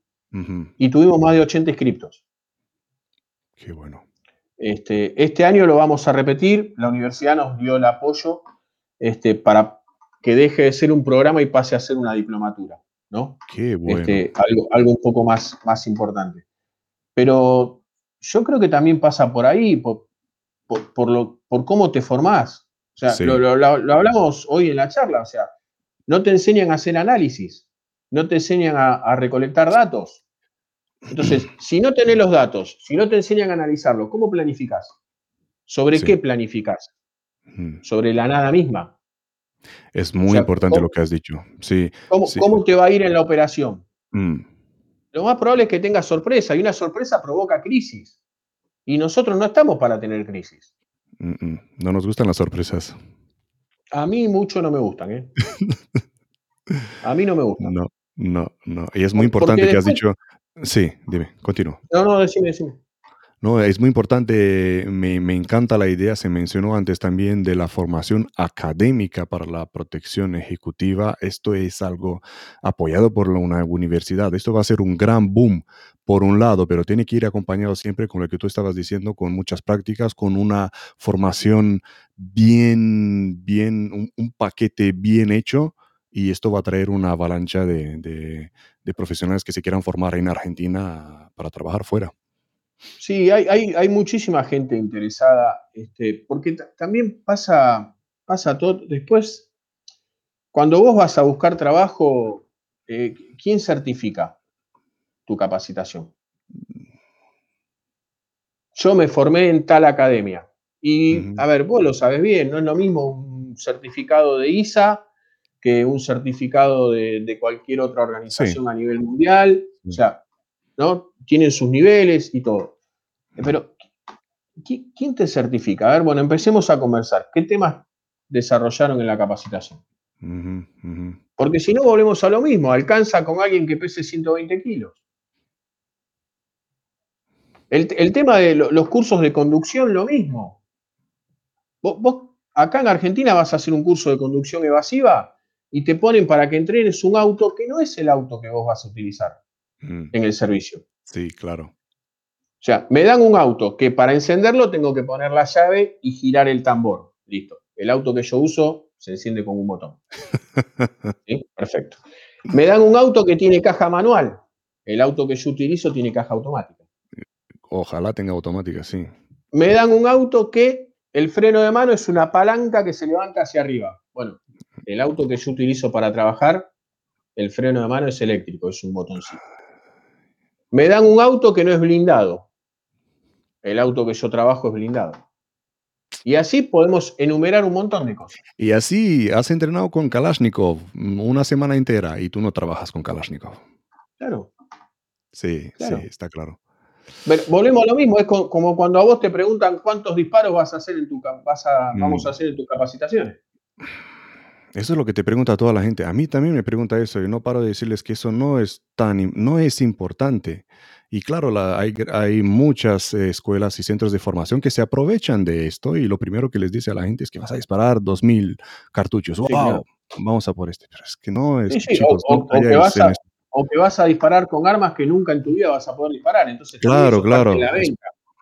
Y tuvimos más de 80 inscriptos. Qué bueno. Este, este, año lo vamos a repetir. La universidad nos dio el apoyo este, para que deje de ser un programa y pase a ser una diplomatura. ¿no? Qué bueno. Este, algo, un poco más, más importante. Pero yo creo que también pasa por ahí, por, lo, por cómo te formás. O sea, lo, hablamos hoy en la charla. O sea, no te enseñan a hacer análisis, no te enseñan a recolectar datos, entonces, si no tenés los datos, si no te enseñan a analizarlo, ¿cómo planificás? ¿Sobre qué planificás? Sobre la nada misma. Es muy importante lo que has dicho. Sí. ¿Cómo, te va a ir en la operación? Mm. Lo más probable es que tengas sorpresa y una sorpresa provoca crisis. Y nosotros no estamos para tener crisis. No nos gustan las sorpresas. A mí mucho no me gustan, ¿eh? [laughs] A mí no me gustan. No, no, no. Y es muy importante que has dicho, Sí, dime, continúo. No, no, decime, decime. No, es muy importante, me, encanta la idea, se mencionó antes también de la formación académica para la protección ejecutiva. Esto es algo apoyado por una universidad. Esto va a ser un gran boom, por un lado, pero tiene que ir acompañado siempre con lo que tú estabas diciendo, con muchas prácticas, con una formación bien, bien, un paquete bien hecho y esto va a traer una avalancha de, profesionales que se quieran formar en Argentina para trabajar fuera. Sí, hay, muchísima gente interesada, este, porque también pasa, pasa todo. Después, cuando vos vas a buscar trabajo, eh, ¿quién certifica tu capacitación? Yo me formé en tal academia. Y, a ver, vos lo sabes bien, no es lo mismo un certificado de ISA que un certificado de, cualquier otra organización a nivel mundial. O sea, ¿no? Tienen sus niveles y todo. Pero, ¿quién te certifica? A ver, bueno, empecemos a conversar. ¿Qué temas desarrollaron en la capacitación? Porque si no, volvemos a lo mismo. Alcanza con alguien que pese 120 kilos. El, tema de los cursos de conducción, lo mismo. vos, acá en Argentina vas a hacer un curso de conducción evasiva y te ponen para que entrenes un auto que no es el auto que vos vas a utilizar mm. en el servicio. Sí, claro. O sea, me dan un auto que para encenderlo tengo que poner la llave y girar el tambor. Listo. el auto que yo uso se enciende con un botón. [laughs] ¿Sí? Perfecto. Me dan un auto que tiene caja manual. El auto que yo utilizo tiene caja automática. Ojalá tenga automática, sí. Me dan un auto que el freno de mano es una palanca que se levanta hacia arriba. Bueno, el auto que yo utilizo para trabajar, el freno de mano es eléctrico, es un botoncito. Me dan un auto que no es blindado. El auto que yo trabajo es blindado. Y así podemos enumerar un montón de cosas. Y así has entrenado con Kalashnikov una semana entera y tú no trabajas con Kalashnikov. Claro. Sí, sí, está claro. volvemos a lo mismo, es como cuando a vos te preguntan cuántos disparos vas a hacer en tu vas vamos a mm. hacer en tus capacitaciones. Eso es lo que te pregunta toda la gente. A mí también me pregunta eso y no paro de decirles que eso no es tan no es importante. Y claro, hay, muchas eh, escuelas y centros de formación que se aprovechan de esto y lo primero que les dice a la gente es que vas a disparar 2.000 cartuchos. ¡Wow! Vamos a por este. Pero es que no es... o, que vas a, disparar con armas que nunca en tu vida vas a poder disparar. Entonces, claro, claro.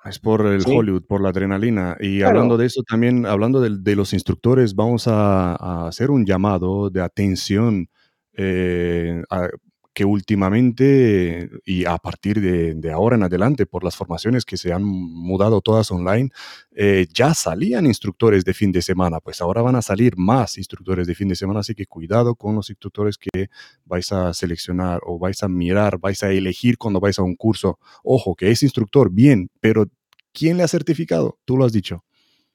Es, por el Hollywood, por la adrenalina. Y hablando de eso también, hablando de, los instructores, vamos a, hacer un llamado de atención eh, que últimamente y a partir de, ahora en adelante, por las formaciones que se han mudado todas online, eh, ya salían instructores de fin de semana, pues ahora van a salir más instructores de fin de semana, así que cuidado con los instructores que vais a seleccionar o vais a mirar, vais a elegir cuando vais a un curso. Ojo, que es instructor, bien, pero ¿quién le ha certificado? Tú lo has dicho.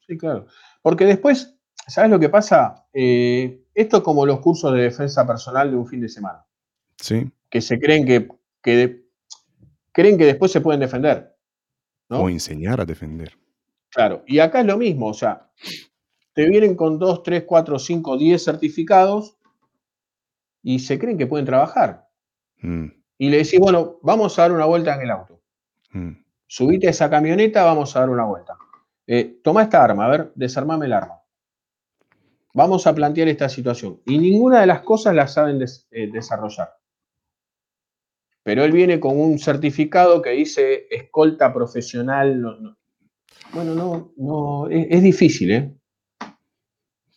Sí, claro. Porque después, ¿sabes lo que pasa? Eh, esto como los cursos de defensa personal de un fin de semana. Que se creen que, creen que después se pueden defender. O enseñar a defender. Claro, y acá es lo mismo, o sea, te vienen con 2, 3, 4, 5, 10 certificados y se creen que pueden trabajar. Mm. Y le decís, bueno, vamos a dar una vuelta en el auto. Mm. Subite a esa camioneta, vamos a dar una vuelta. Eh, toma esta arma, a ver, desarmame el arma. Vamos a plantear esta situación. Y ninguna de las cosas las saben eh, desarrollar pero él viene con un certificado que dice escolta profesional. Bueno, no, no, es, difícil, ¿eh?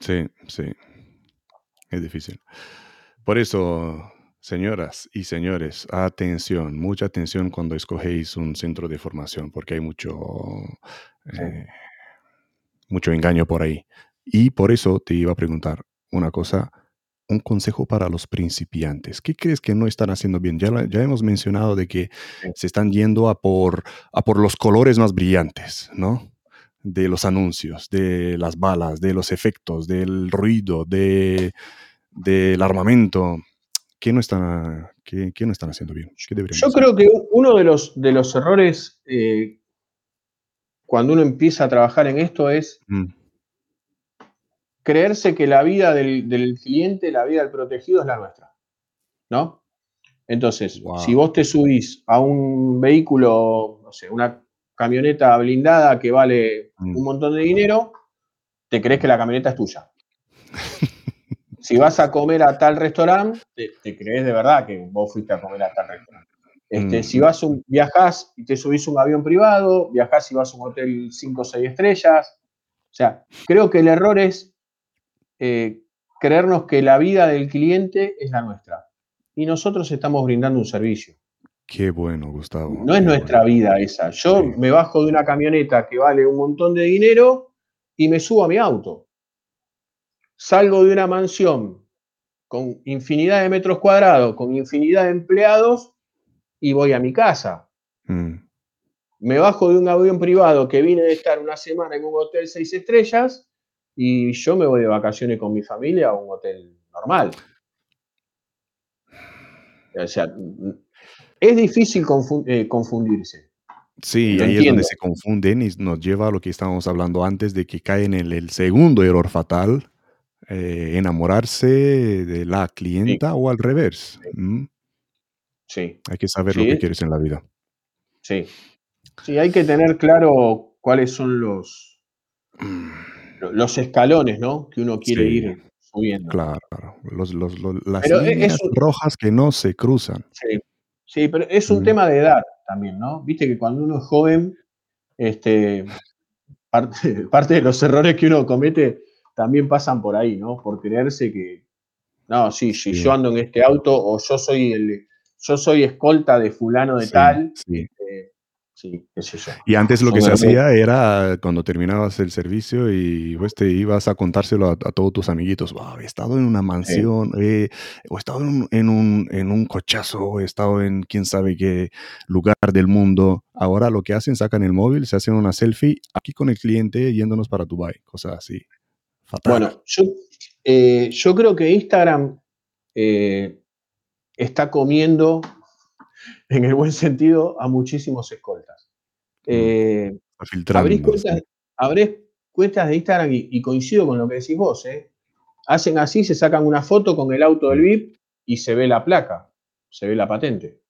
Sí, sí, es difícil. Por eso, señoras y señores, atención, mucha atención cuando escogéis un centro de formación, porque hay mucho, eh, mucho engaño por ahí. Y por eso te iba a preguntar una cosa un consejo para los principiantes. ¿Qué crees que no están haciendo bien? Ya, ya hemos mencionado de que se están yendo a por, a por los colores más brillantes, ¿no? De los anuncios, de las balas, de los efectos, del ruido, de, del armamento. ¿Qué no están, qué, no están haciendo bien? Yo creo que uno de los, de los errores eh, cuando uno empieza a trabajar en esto es mm creerse que la vida del, cliente, la vida del protegido es la nuestra. ¿No? Entonces, si vos te subís a un vehículo, no sé, una camioneta blindada que vale mm. un montón de dinero, te crees que la camioneta es tuya. [laughs] si vas a comer a tal restaurante, te, crees de verdad que vos fuiste a comer a tal restaurante. Este, mm. Si vas un, viajás y te subís a un avión privado, viajás y vas a un hotel 5 o 6 estrellas. O sea, creo que el error es eh, creernos que la vida del cliente es la nuestra. Y nosotros estamos brindando un servicio. Qué bueno, Gustavo. No es nuestra vida esa. Yo me bajo de una camioneta que vale un montón de dinero y me subo a mi auto. Salgo de una mansión con infinidad de metros cuadrados, con infinidad de empleados y voy a mi casa. Mm. Me bajo de un avión privado que vine de estar una semana en un hotel seis estrellas y yo me voy de vacaciones con mi familia a un hotel normal. O sea, es difícil eh, confundirse. Sí, ahí es donde se confunden y nos lleva a lo que estábamos hablando antes de que caen en el segundo error fatal, eh, enamorarse de la clienta o al revés. Sí. Hay que saber lo que quieres en la vida. Sí. Sí, hay que tener claro cuáles son los, [clears throat] los escalones, ¿no? Que uno quiere ir subiendo. Claro, los, las líneas rojas que no se cruzan. Sí, pero es un tema de edad también, ¿no? Viste que cuando uno es joven, este, parte, [laughs] parte, de los errores que uno comete también pasan por ahí, ¿no? Por creerse que, no, sí, sí, yo ando en este auto o yo soy el, yo soy escolta de fulano de tal. Sí. Eh, sí. Y antes lo que se hacía era cuando terminabas el servicio y pues, te ibas a contárselo a, todos tus amiguitos. he estado en una mansión, o he estado en un, en, un, cochazo, o he estado en quién sabe qué lugar del mundo. Ahora lo que hacen, sacan el móvil, se hacen una selfie aquí con el cliente yéndonos para Dubai, cosas así. Bueno, yo, eh, yo creo que Instagram eh, está comiendo, en el buen sentido, a muchísimos escoltas. Mm, eh, cuentas, de Instagram y, coincido con lo que decís vos. Hacen así, se sacan una foto con el auto del VIP y se ve la placa, se ve la patente.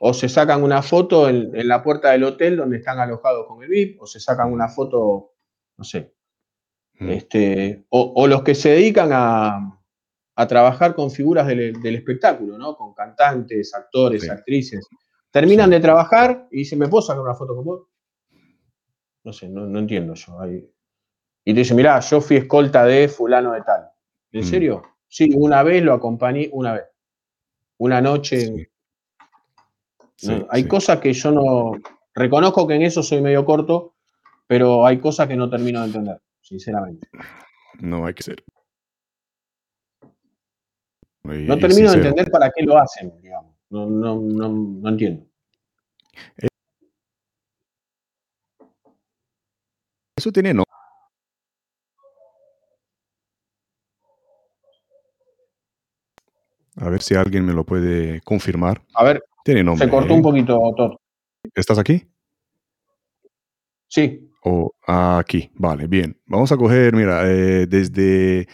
O se sacan una foto en, la puerta del hotel donde están alojados con el VIP, o se sacan una foto, no sé. Mm. Este, o, los que se dedican a, trabajar con figuras del, espectáculo, ¿no? Con cantantes, actores, actrices. Terminan de trabajar y dicen, ¿me puedo sacar una foto con vos? No sé, no, entiendo yo. Y te dicen, mirá, yo fui escolta de fulano de tal. ¿En mm. serio? Sí, una vez lo acompañé, una vez. Una noche hay cosas que yo no. Reconozco que en eso soy medio corto, pero hay cosas que no termino de entender, sinceramente. No hay que ser. No termino de entender para qué lo hacen, digamos. No, no, no, no entiendo. Eso tiene no. A ver si alguien me lo puede confirmar. A ver, se cortó un ¿eh? poquito. ¿Estás aquí? Sí. O aquí, vale, bien. Vamos a coger, mira, eh, desde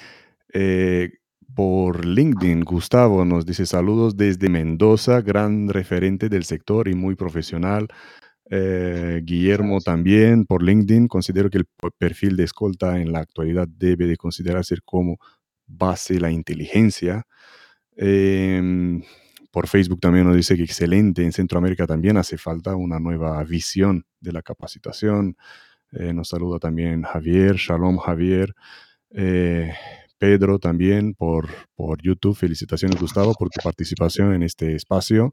eh, por LinkedIn, Gustavo nos dice saludos desde Mendoza, gran referente del sector y muy profesional. Guillermo también por LinkedIn. Considero que el perfil de escolta en la actualidad debe de considerarse como base la inteligencia. Em, por Facebook también nos dice que excelente, en Centroamérica también hace falta una nueva visión de la capacitación. Eh, nos saluda también Javier, Shalom Javier. Eh, Pedro también por, por YouTube. Felicitaciones Gustavo por tu participación en este espacio.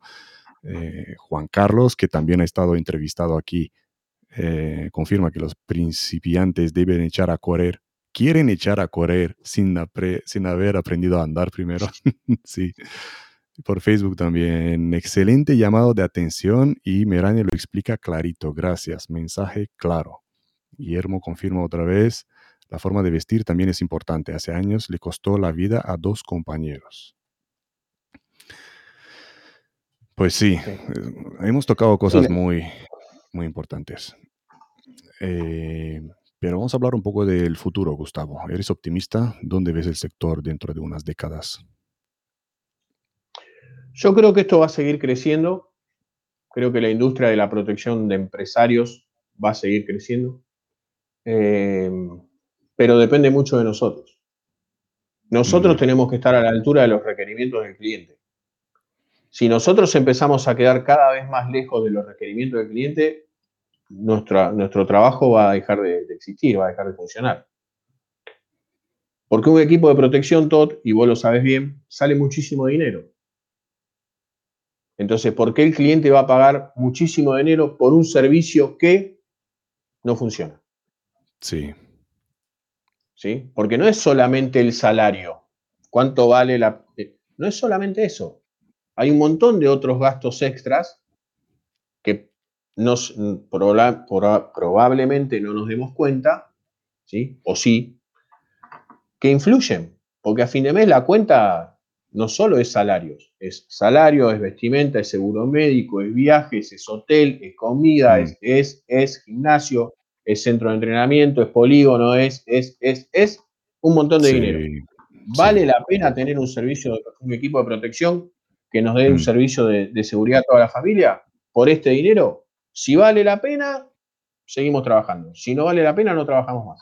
Eh, Juan Carlos, que también ha estado entrevistado aquí, confirma que los principiantes deben echar a correr, quieren echar a correr sin, sin haber aprendido a andar primero. [laughs] sí, por Facebook también. Excelente llamado de atención y Merania lo explica clarito. Gracias. Mensaje claro. Guillermo confirma otra vez. La forma de vestir también es importante. Hace años le costó la vida a dos compañeros. Pues sí, eh, hemos tocado cosas muy, muy importantes. Eh, pero vamos a hablar un poco del futuro, Gustavo. ¿Eres optimista? ¿Dónde ves el sector dentro de unas décadas? Yo creo que esto va a seguir creciendo. Creo que la industria de la protección de empresarios va a seguir creciendo. Eh, pero depende mucho de nosotros. Nosotros tenemos que estar a la altura de los requerimientos del cliente. Si nosotros empezamos a quedar cada vez más lejos de los requerimientos del cliente, nuestro trabajo va a dejar de, de, existir, va a dejar de funcionar. Porque un equipo de protección TOT, y vos lo sabes bien, sale muchísimo dinero. Entonces, ¿por qué el cliente va a pagar muchísimo dinero por un servicio que no funciona? Sí. ¿Sí? Porque no es solamente el salario. ¿Cuánto vale la.? Eh, no es solamente eso. Hay un montón de otros gastos extras que nos, probablemente no nos demos cuenta, ¿sí? O sí, que influyen. Porque a fin de mes la cuenta no solo es salarios, es salario, es vestimenta, es seguro médico, es viajes, es hotel, es comida, mm. es, es, gimnasio, es centro de entrenamiento, es polígono, es, es, es, es un montón de dinero. ¿Vale la pena tener un servicio, un equipo de protección que nos dé un mm. servicio de, seguridad a toda la familia por este dinero? Si vale la pena, seguimos trabajando. Si no vale la pena, no trabajamos más.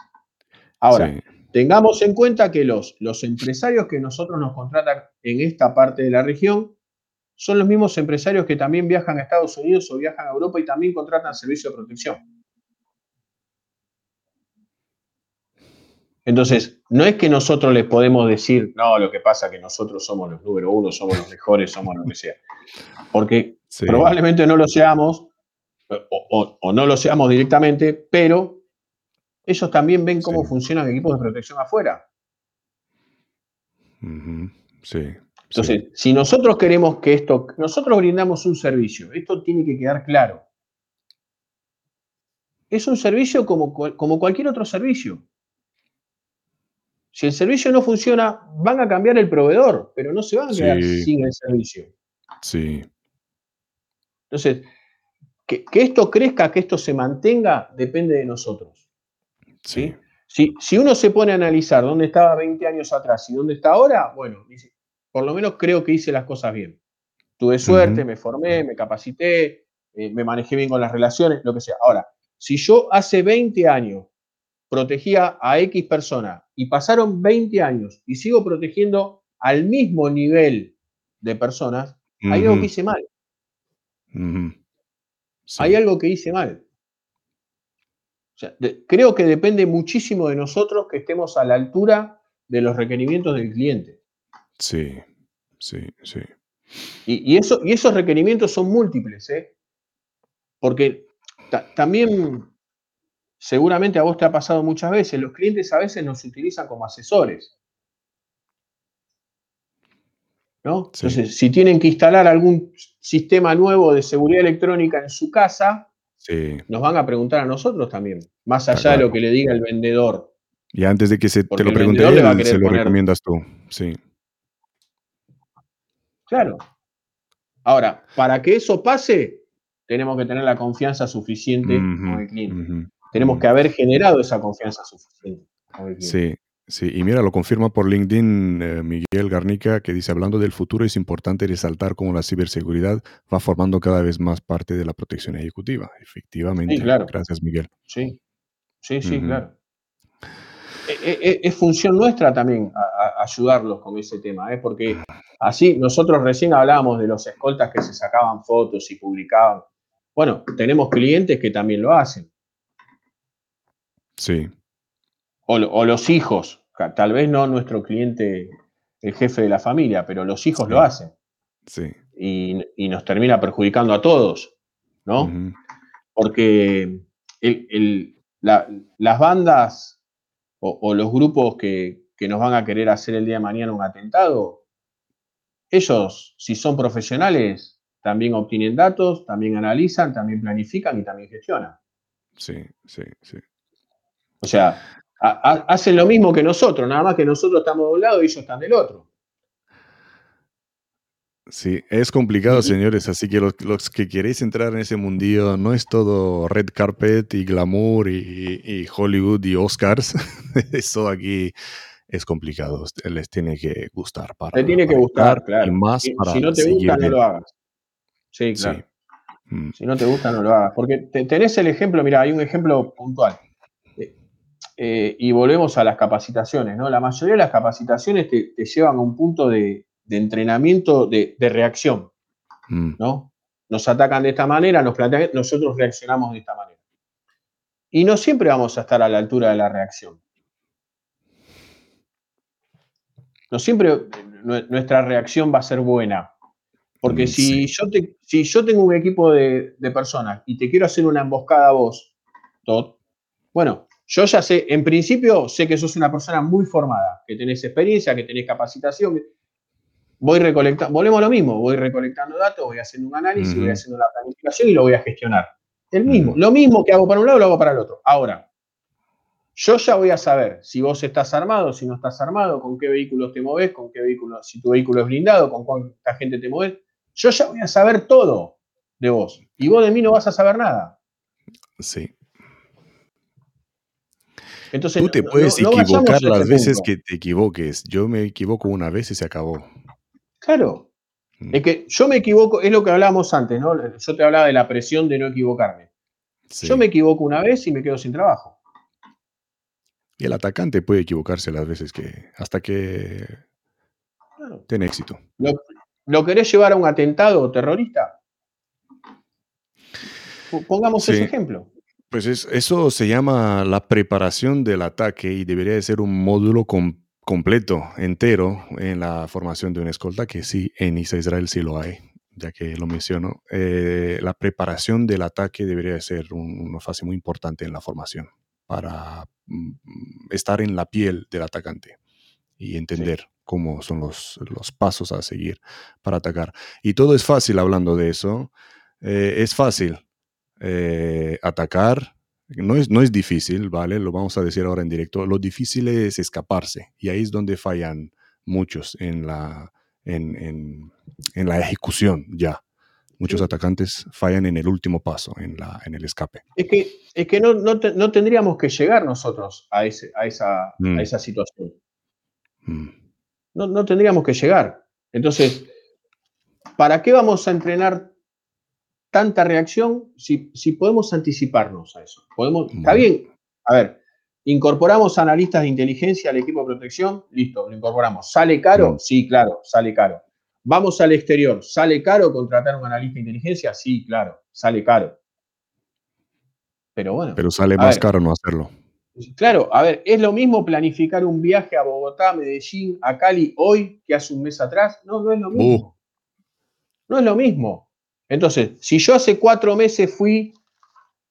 Ahora, Tengamos en cuenta que los, los empresarios que nosotros nos contratan en esta parte de la región son los mismos empresarios que también viajan a Estados Unidos o viajan a Europa y también contratan servicio de protección. Entonces, no es que nosotros les podemos decir, no, lo que pasa es que nosotros somos los número uno, somos los mejores, somos lo que sea. Porque probablemente no lo seamos, o, no lo seamos directamente, pero ellos también ven cómo funcionan equipos de protección afuera. Sí. Entonces, si nosotros queremos que esto, nosotros brindamos un servicio, esto tiene que quedar claro. Es un servicio como, como cualquier otro servicio. Si el servicio no funciona, van a cambiar el proveedor, pero no se van a quedar sin el servicio. Sí. Entonces, que, esto crezca, que esto se mantenga, depende de nosotros. Sí. Si, si, uno se pone a analizar dónde estaba 20 años atrás y dónde está ahora, bueno, por lo menos creo que hice las cosas bien. Tuve suerte, me formé, me capacité, eh, me manejé bien con las relaciones, lo que sea. Ahora, si yo hace 20 años protegía a X persona y pasaron 20 años y sigo protegiendo al mismo nivel de personas, hay algo que hice mal. Hay algo que hice mal. creo que depende muchísimo de nosotros que estemos a la altura de los requerimientos del cliente. Sí, sí, sí. Y, eso, y esos requerimientos son múltiples, ¿eh? Porque también seguramente a vos te ha pasado muchas veces, los clientes a veces nos utilizan como asesores. ¿no? Entonces, si tienen que instalar algún sistema nuevo de seguridad electrónica en su casa, nos van a preguntar a nosotros también, más allá de lo que le diga el vendedor. Y antes de que se te lo pregunte se lo recomiendas tú. Sí. Claro. Ahora, para que eso pase, tenemos que tener la confianza suficiente con el cliente. Tenemos que haber generado esa confianza suficiente. Sí, sí, y mira, lo confirma por LinkedIn eh, Miguel Garnica, que dice, hablando del futuro, es importante resaltar cómo la ciberseguridad va formando cada vez más parte de la protección ejecutiva. Efectivamente. claro. Gracias, Miguel. Sí, sí, sí, claro. E, e, e, es, función nuestra también ayudarlos con ese tema, ¿eh? porque así nosotros recién hablábamos de los escoltas que se sacaban fotos y publicaban. Bueno, tenemos clientes que también lo hacen. Sí. O, los hijos, tal vez no nuestro cliente, el jefe de la familia, pero los hijos lo hacen. Sí. Y, nos termina perjudicando a todos, ¿no? Porque las bandas o, los grupos que, que, nos van a querer hacer el día de mañana un atentado, ellos, si son profesionales, también obtienen datos, también analizan, también planifican y también gestionan. Sí, sí, sí. O sea, hacen lo mismo que nosotros, nada más que nosotros estamos de un lado y ellos están del otro. Sí, es complicado, señores, así que los, que queréis entrar en ese mundillo no es todo red carpet y glamour y, Hollywood y Oscars. [laughs] Eso aquí es complicado, les tiene que gustar. Para, Te tiene que gustar, claro. Y más si, si no te gusta, no lo hagas. Sí, claro. Mm. Si no te gusta, no lo hagas. Porque tenés el ejemplo, mira, hay un ejemplo puntual. Eh, y volvemos a las capacitaciones, ¿no? La mayoría de las capacitaciones te, llevan a un punto de, entrenamiento de, reacción, mm. ¿no? Nos atacan de esta manera, nos nosotros reaccionamos de esta manera. Y no siempre vamos a estar a la altura de la reacción. No siempre nuestra reacción va a ser buena. Porque mm, si, yo si yo tengo un equipo de, personas y te quiero hacer una emboscada a vos, Todd, bueno, yo ya sé, en principio, sé que sos una persona muy formada, que tenés experiencia, que tenés capacitación. Voy recolectando, volvemos a lo mismo, voy recolectando datos, voy haciendo un análisis, voy haciendo la planificación y lo voy a gestionar. El mismo, lo mismo que hago para un lado, lo hago para el otro. Ahora, yo ya voy a saber si vos estás armado, si no estás armado, con qué vehículos te moves, con qué vehículo, si tu vehículo es blindado, con cuánta gente te mueves. Yo ya voy a saber todo de vos. Y vos de mí no vas a saber nada. Sí. Entonces, Tú te puedes equivocar las veces que te equivoques. Yo me equivoco una vez y se acabó. Claro. Mm. Es que yo me equivoco, es lo que hablábamos antes, ¿no? Yo te hablaba de la presión de no equivocarme. Yo me equivoco una vez y me quedo sin trabajo. Y el atacante puede equivocarse las veces que. hasta que. tiene éxito. ¿Lo, querés llevar a un atentado terrorista? Pongamos ese ejemplo. Pues eso se llama la preparación del ataque y debería de ser un módulo completo, entero, en la formación de una escolta, que sí, en ISA Israel sí lo hay, ya que lo menciono. Eh, la preparación del ataque debería de ser una fase muy importante en la formación para mm, estar en la piel del atacante y entender cómo son los, los, pasos a seguir para atacar. Y todo es fácil hablando de eso. Eh, es fácil eh, atacar. No es, no es difícil, ¿vale? Lo vamos a decir ahora en directo. Lo difícil es escaparse. Y ahí es donde fallan muchos en la, en, en, la ejecución ya. Muchos atacantes fallan en el último paso, en, la, en el escape. Es que, es que no, no, no tendríamos que llegar nosotros a, ese, a, esa, a mm. esa situación. Mm. No, no tendríamos que llegar. Entonces, ¿para qué vamos a entrenar tanta reacción si, si podemos anticiparnos a eso. Podemos, está bien, a ver, incorporamos analistas de inteligencia al equipo de protección, listo, lo incorporamos. ¿Sale caro? Sí, claro, sale caro. Vamos al exterior, ¿sale caro contratar un analista de inteligencia? Sí, claro, sale caro. Pero bueno. Pero sale más caro no hacerlo. Claro, a ver, ¿es lo mismo planificar un viaje a Bogotá, Medellín, a Cali hoy que hace un mes atrás? No, no es lo mismo. Uh. No es lo mismo. Entonces, si yo hace cuatro meses fui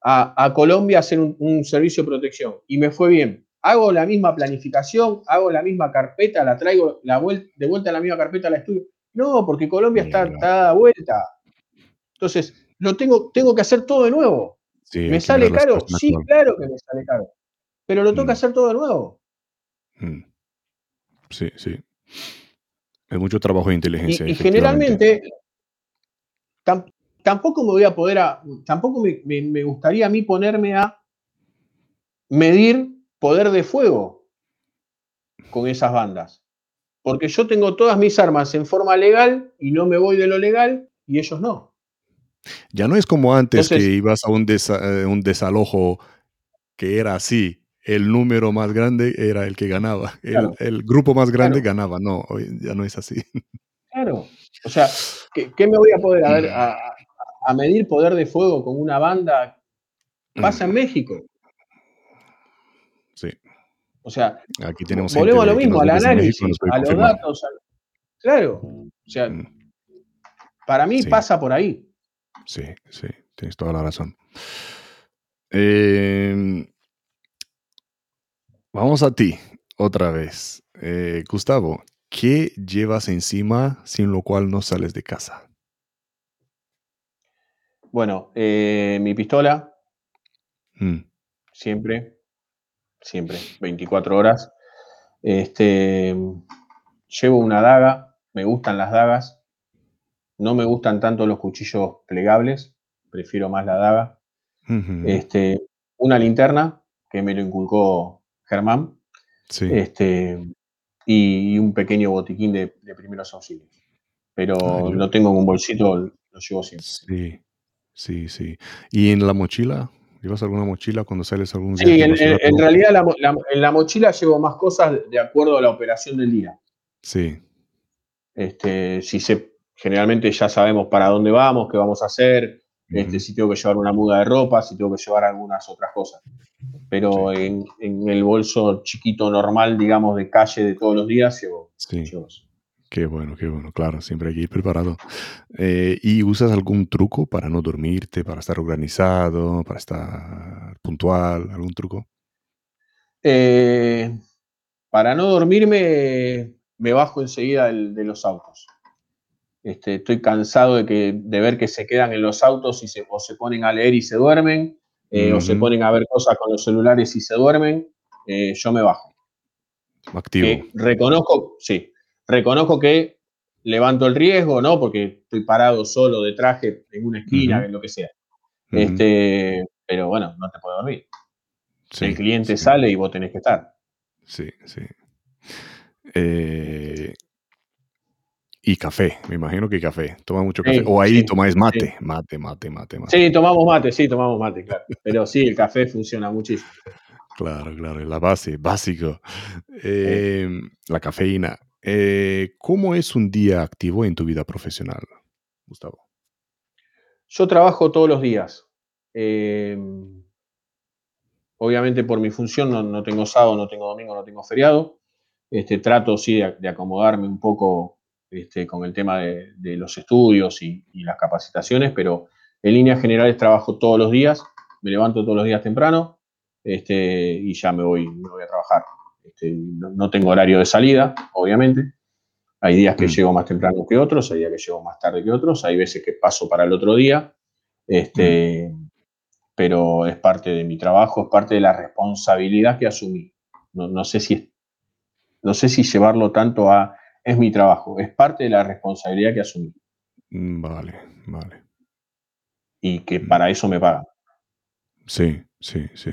a, Colombia a hacer un, servicio de protección y me fue bien, hago la misma planificación, hago la misma carpeta, la traigo la de vuelta a la misma carpeta al estudio. No, porque Colombia está, está vuelta. Entonces, lo tengo, tengo que hacer todo de nuevo. ¿Me sale caro? Sí, claro que me sale caro. Pero lo tengo que mm. hacer todo de nuevo. Mm. Sí, sí. Es mucho trabajo de inteligencia. Y, y generalmente tampoco me voy a poder, tampoco me, gustaría a mí ponerme a medir poder de fuego con esas bandas. Porque yo tengo todas mis armas en forma legal y no me voy de lo legal y ellos no. Ya no es como antes que ibas a un, eh, un, desalojo que era así. El número más grande era el que ganaba. El, grupo más grande ganaba. No, ya no es así. Claro. O sea, ¿qué, me voy a poder a, a, medir poder de fuego con una banda? Pasa en México. Sí. O sea, aquí tenemos volvemos a lo mismo, al análisis, a los datos. claro. O sea, mm. para mí pasa por ahí. Sí, sí, tienes toda la razón. Em, vamos a ti, otra vez. Eh, Gustavo, ¿Qué llevas encima sin lo cual no sales de casa? Bueno, eh, mi pistola. Mm. Siempre. Siempre. 24 horas. Este, llevo una daga. Me gustan las dagas. No me gustan tanto los cuchillos plegables. Prefiero más la daga. este, una linterna que me lo inculcó Germán. Sí. Este, y, un pequeño botiquín de, primeros auxilios. Pero no lo tengo en un bolsito, lo llevo siempre. Sí, sí, sí. ¿Y en la mochila? ¿Llevas alguna mochila cuando sales algún día? Sí, en, realidad en la mochila llevo más cosas de acuerdo a la operación del día. Sí. Este, si se, generalmente ya sabemos para dónde vamos, qué vamos a hacer, este, si tengo que llevar una muda de ropa, si tengo que llevar algunas otras cosas pero en, el bolso chiquito normal, digamos, de calle de todos los días, llevo. Sí. Qué bueno, qué bueno, claro, siempre hay que ir preparado. Eh, ¿Y usas algún truco para no dormirte, para estar organizado, para estar puntual? ¿Algún truco? Eh, para no dormirme, me bajo enseguida de los autos. Este, estoy cansado de, que, de ver que se quedan en los autos y se, o se ponen a leer y se duermen, eh, o se ponen a ver cosas con los celulares y se duermen, eh, yo me bajo. Activo. Eh, reconozco, sí, reconozco que levanto el riesgo, ¿no? Porque estoy parado solo de traje en una esquina, en lo que sea. este, pero bueno, no te puedo dormir. el cliente sale y vos tenés que estar. Sí, sí. Eh, y café, me imagino que café. Toma mucho café. o ahí tomáis mate. Mate, mate, mate, mate. Sí, tomamos mate, sí, tomamos mate, claro. Pero sí, el café funciona muchísimo. Claro, claro, la base, básico. Em, la cafeína. Eh, ¿Cómo es un día activo en tu vida profesional, Gustavo? Yo trabajo todos los días. Em, obviamente por mi función no, tengo sábado, no tengo domingo, no tengo feriado. Este, trato sí de, acomodarme un poco este, con el tema de, los estudios y, las capacitaciones, pero en líneas generales trabajo todos los días, me levanto todos los días temprano este, y ya me voy, voy a trabajar. Este, no, tengo horario de salida, obviamente. Hay días que mm. llego más temprano que otros, hay días que llego más tarde que otros, hay veces que paso para el otro día. Este, mm pero es parte de mi trabajo, es parte de la responsabilidad que asumí. No, sé, si, no sé si llevarlo tanto a es mi trabajo, es parte de la responsabilidad que asumí. Mm, vale, vale. Y que mm. para eso me pagan. Sí, sí, sí.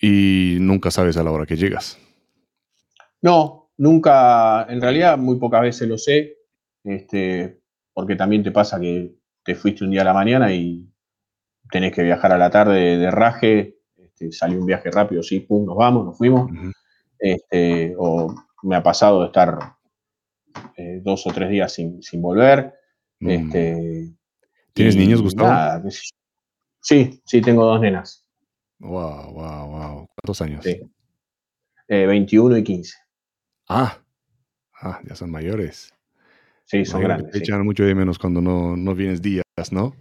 Y nunca sabes a la hora que llegas. No, nunca, en realidad muy pocas veces lo sé, este, porque también te pasa que te fuiste un día a la mañana y tenés que viajar a la tarde de, raje, este, salió un viaje rápido, sí, pum, nos vamos, nos fuimos. este, o me ha pasado de estar eh, dos o tres días sin, volver. Mm. Este, ¿Tienes niños, Gustavo? sí, sí, tengo dos nenas. Wow, wow, wow. ¿Cuántos años? Sí. 21 eh, y 15. Ah, ah, ya son mayores. Sí, son grandes. Te echan mucho de menos cuando no, no vienes días, ¿no?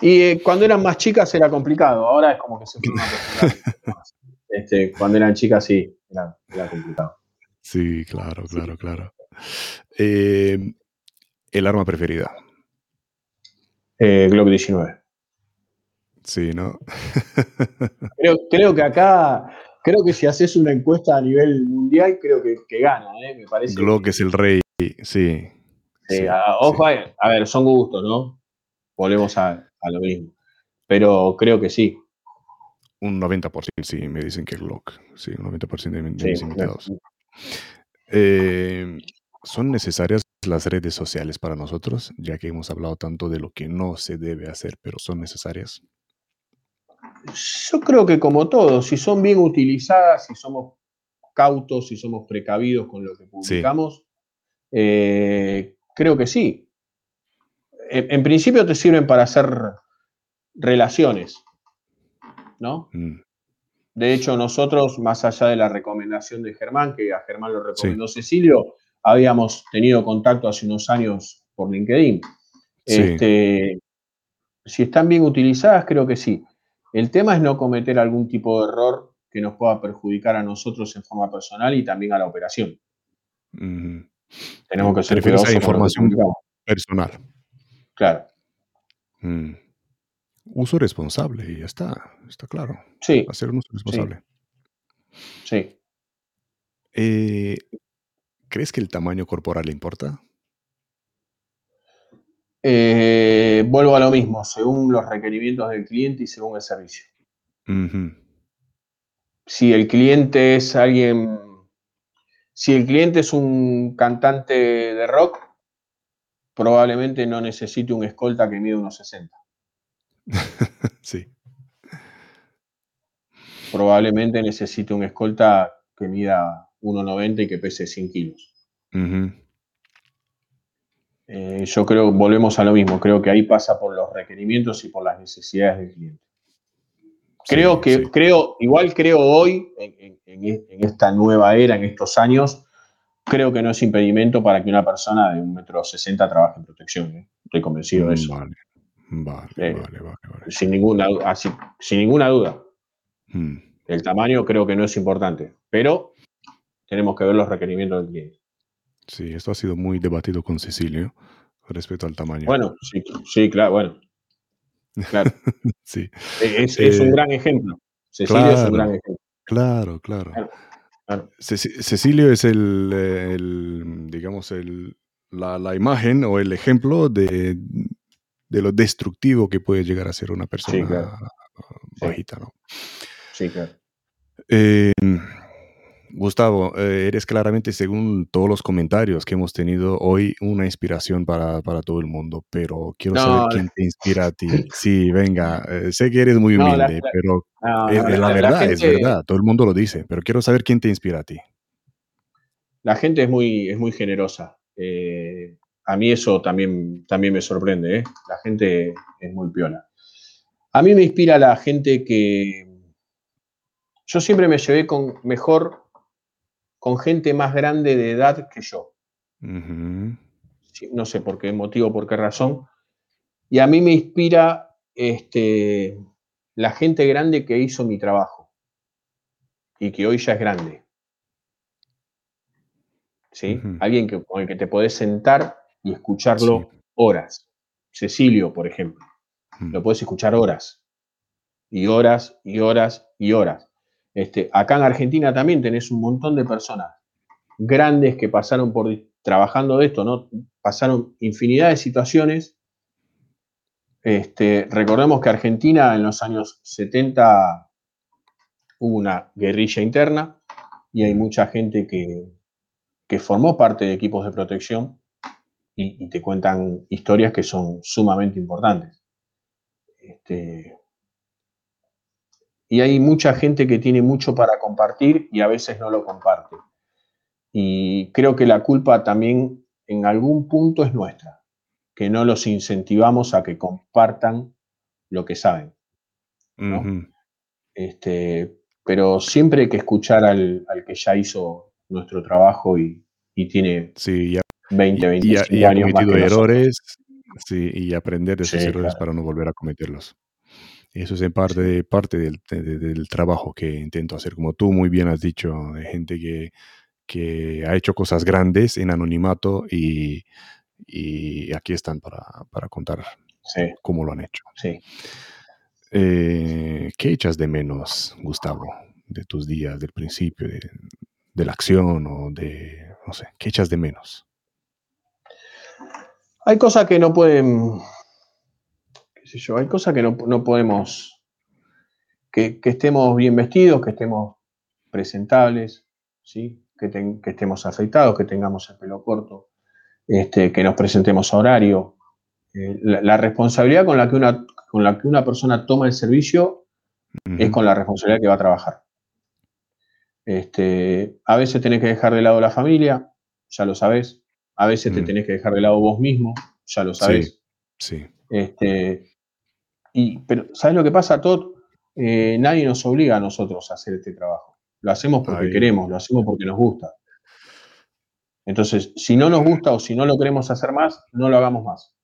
Y eh, cuando eran más chicas era complicado, ahora es como que se [laughs] este, Cuando eran chicas sí, era, complicado. Sí, claro, claro, claro. Eh, ¿El arma preferida? Eh, Glock 19. Sí, ¿no? [laughs] creo, que acá, creo que si haces una encuesta a nivel mundial, creo que, gana, ¿eh? me parece. Glock es el rey, sí. sí, ojo, a ver, son gustos, ¿no? Volvemos a, a lo mismo. Pero creo que sí. Un 90% sí, me dicen que es Glock. Sí, un 90% de, mis invitados. Eh, ¿Son necesarias las redes sociales para nosotros? Ya que hemos hablado tanto de lo que no se debe hacer, pero son necesarias. Yo creo que como todo, si son bien utilizadas, si somos cautos, si somos precavidos con lo que publicamos, eh, creo que sí en, principio te sirven para hacer relaciones, ¿no? Mm. De hecho, nosotros, más allá de la recomendación de Germán, que a Germán lo recomendó Cecilio, habíamos tenido contacto hace unos años por LinkedIn. Este, si están bien utilizadas, creo que sí. El tema es no cometer algún tipo de error que nos pueda perjudicar a nosotros en forma personal y también a la operación. Tenemos que ser cuidadosos. información personal. Claro. Mm. Uso responsable y ya está, está claro. Sí. Hacer un uso responsable. Sí. Eh, ¿Crees que el tamaño corporal le importa? Eh, vuelvo a lo mismo, según los requerimientos del cliente y según el servicio. Si el cliente es alguien, si el cliente es un cantante de rock, probablemente no necesite un escolta que mide unos 60. [laughs] sí. Probablemente necesite un escolta que mida 1,90 y que pese 100 kilos. Eh, yo creo, volvemos a lo mismo, creo que ahí pasa por los requerimientos y por las necesidades del cliente. Creo que, creo, igual creo hoy, en, esta nueva era, en estos años, creo que no es impedimento para que una persona de un metro sesenta trabaje en protección. ¿eh? Estoy convencido de eso. Vale, vale, eh, vale, vale, Sin ninguna, así, sin ninguna duda. Hmm. El tamaño creo que no es importante, pero tenemos que ver los requerimientos del cliente. Sí, esto ha sido muy debatido con Cecilio respecto al tamaño. Bueno, sí, sí claro, bueno. Claro. [laughs] sí. Es, un eh, gran ejemplo. Cecilio es un gran ejemplo. claro. claro. Cecilio es el, digamos, el, la, imagen o el ejemplo de, lo destructivo que puede llegar a ser una persona bajita, ¿no? Sí, claro. Em, Gustavo, eh, eres claramente, según todos los comentarios que hemos tenido hoy, una inspiración para, todo el mundo, pero quiero saber quién te inspira a ti. [laughs] Sí, venga, eh, sé que eres muy humilde, pero la, verdad, es verdad, todo el mundo lo dice, pero quiero saber quién te inspira a ti. La gente es muy, es muy generosa. Eh, a mí eso también, también me sorprende, La gente es muy piola. A mí me inspira la gente que... Yo siempre me llevé con mejor con gente más grande de edad que yo. no sé por qué motivo, por qué razón. Y a mí me inspira este, la gente grande que hizo mi trabajo y que hoy ya es grande. ¿Sí? Alguien que, con el que te podés sentar y escucharlo horas. Cecilio, por ejemplo. Lo puedes escuchar horas. Y horas, y horas, y horas. Este, acá en Argentina también tenés un montón de personas grandes que pasaron por trabajando de esto, ¿no? Pasaron infinidad de situaciones. Este, recordemos que Argentina en los años 70 hubo una guerrilla interna y hay mucha gente que, que formó parte de equipos de protección y, te cuentan historias que son sumamente importantes. Este, y hay mucha gente que tiene mucho para compartir y a veces no lo comparte. Y creo que la culpa también en algún punto es nuestra, que no los incentivamos a que compartan lo que saben. este, pero siempre hay que escuchar al, que ya hizo nuestro trabajo y, tiene sí, 20, 25 años más que errores sí, y aprender de esos errores para no volver a cometerlos. Eso es en parte, parte del, del, trabajo que intento hacer, como tú muy bien has dicho, de gente que, que ha hecho cosas grandes en anonimato y, y aquí están para, para contar cómo lo han hecho. Sí. Eh, ¿Qué echas de menos, Gustavo, de tus días, del principio, de, de la acción o de, no sé, qué echas de menos? Hay cosas que no pueden yo, hay cosas que no, podemos, que, estemos bien vestidos, que estemos presentables, ¿sí? que, estemos afeitados, que tengamos el pelo corto, este, que nos presentemos a horario. Eh, la, responsabilidad con la, que una, con la que una persona toma el servicio es con la responsabilidad que va a trabajar. Este, a veces tenés que dejar de lado la familia, ya lo sabes. A veces te tenés que dejar de lado vos mismo, ya lo sabes. Sí. Este, pero, ¿sabes lo que pasa, Todd? Eh, nadie nos obliga a nosotros a hacer este trabajo. Lo hacemos porque queremos, lo hacemos porque nos gusta. Entonces, si no nos gusta o si no lo queremos hacer más, no lo hagamos más.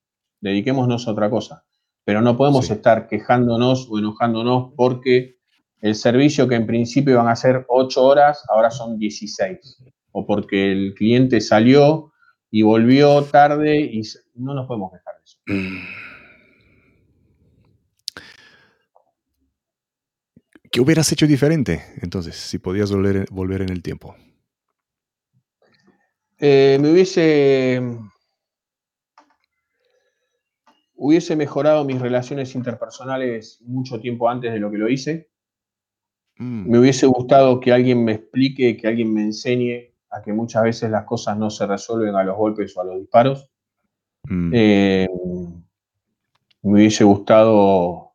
Dediquémonos a otra cosa. Pero no podemos estar quejándonos o enojándonos porque el servicio que en principio iban a ser 8 horas, ahora son 16. O porque el cliente salió y volvió tarde y no nos podemos quejar de eso. ¿Qué hubieras hecho diferente entonces, si podías volver, volver en el tiempo? Eh, me hubiese, hubiese mejorado mis relaciones interpersonales mucho tiempo antes de lo que lo hice. Mm. Me hubiese gustado que alguien me explique, que alguien me enseñe a que muchas veces las cosas no se resuelven a los golpes o a los disparos. Mm. Eh, me hubiese gustado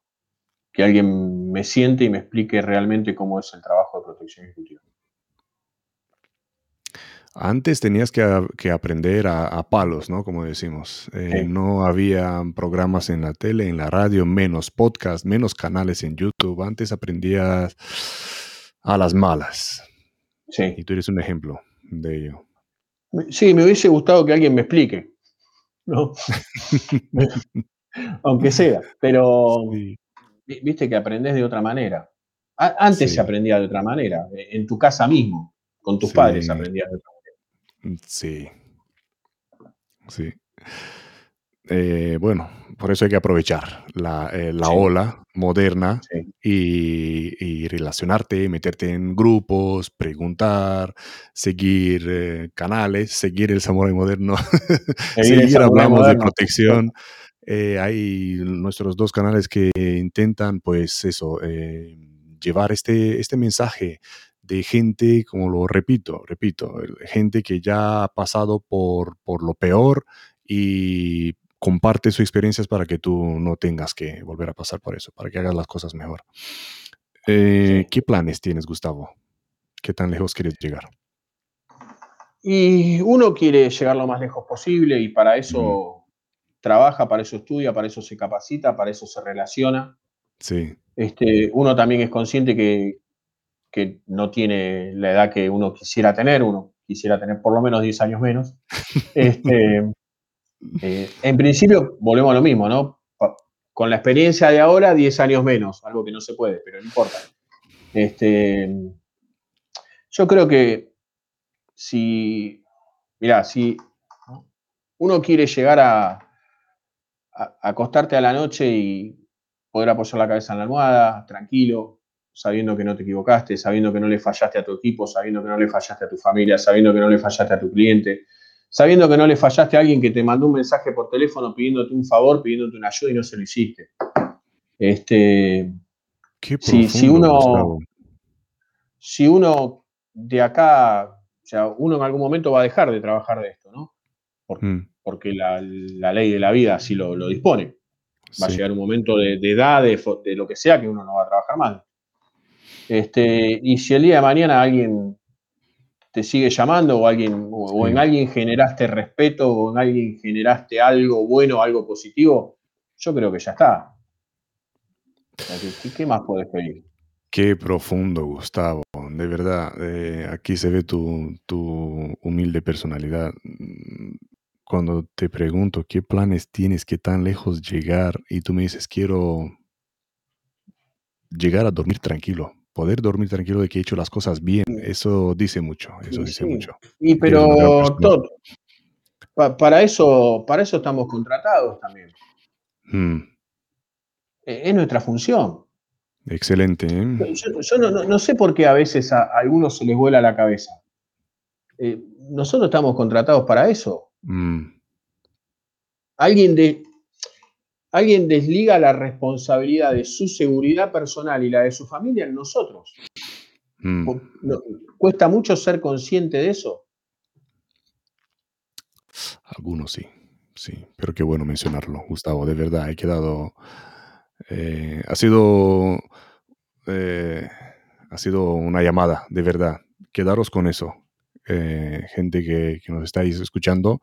que alguien me siente y me explique realmente cómo es el trabajo de protección ejecutiva. Antes tenías que, aprender a, palos, ¿no? Como decimos. Eh, no había programas en la tele, en la radio, menos podcast, menos canales en YouTube. Antes aprendías a las malas. Sí. Y tú eres un ejemplo de ello. Sí, me hubiese gustado que alguien me explique, ¿no? [laughs] Aunque sea, pero viste que aprendes de otra manera. antes se aprendía de otra manera, e, en tu casa mismo, con tus padres aprendías de otra manera. Sí. Sí. Eh, bueno, por eso hay que aprovechar la, eh, ola moderna y, relacionarte, meterte en grupos, preguntar, seguir eh, canales, seguir el samurai moderno, [laughs] seguir, hablamos de protección. Hay nuestros dos canales que intentan, pues eso, llevar este, este mensaje de gente, como lo repito, repito, gente que ya ha pasado por, por lo peor y comparte sus experiencias para que tú no tengas que volver a pasar por eso, para que hagas las cosas mejor. Eh, ¿Qué planes tienes, Gustavo? ¿Qué tan lejos quieres llegar? Y uno quiere llegar lo más lejos posible y para eso trabaja, para eso estudia, para eso se capacita, para eso se relaciona. Sí. Este, uno también es consciente que, que no tiene la edad que uno quisiera tener, uno quisiera tener por lo menos 10 años menos. [laughs] Este, eh, en principio, volvemos a lo mismo, ¿no? Con la experiencia de ahora, 10 años menos, algo que no se puede, pero no importa. Este, yo creo que si, mira, si uno quiere llegar a, a, acostarte a la noche y poder apoyar la cabeza en la almohada, tranquilo, sabiendo que no te equivocaste, sabiendo que no le fallaste a tu equipo, sabiendo que no le fallaste a tu familia, sabiendo que no le fallaste a tu cliente, sabiendo que no le fallaste a alguien que te mandó un mensaje por teléfono pidiéndote un favor, pidiéndote una ayuda y no se lo hiciste. Este, si, uno, si uno de acá, o sea, uno en algún momento va a dejar de trabajar de esto, ¿no? Mm. Porque la, ley de la vida así lo, dispone. Va a llegar un momento de, edad, de, de, lo que sea, que uno no va a trabajar más. Este, y si el día de mañana alguien te sigue llamando o, alguien, o, en alguien generaste respeto o en alguien generaste algo bueno, algo positivo, yo creo que ya está. ¿Qué, más puedes pedir? Qué profundo, Gustavo. De verdad, eh, aquí se ve tu, humilde personalidad. Cuando te pregunto qué planes tienes, qué tan lejos llegar, y tú me dices, quiero llegar a dormir tranquilo poder dormir tranquilo de que he hecho las cosas bien, eso dice mucho, eso dice mucho. Y pero todo, para, eso, para eso estamos contratados también. Mm. E, es nuestra función. Excelente. ¿eh? Yo, no, sé por qué a veces a, algunos se les vuela la cabeza. Eh, nosotros estamos contratados para eso. Mm. Alguien de, alguien desliga la responsabilidad de su seguridad personal y la de su familia en nosotros. Mm. ¿Cuesta mucho ser consciente de eso? Algunos sí, sí, pero qué bueno mencionarlo, Gustavo, de verdad, he quedado... Eh, ha sido... Eh, ha sido una llamada, de verdad. Quedaros con eso. Eh, gente que, que, nos estáis escuchando,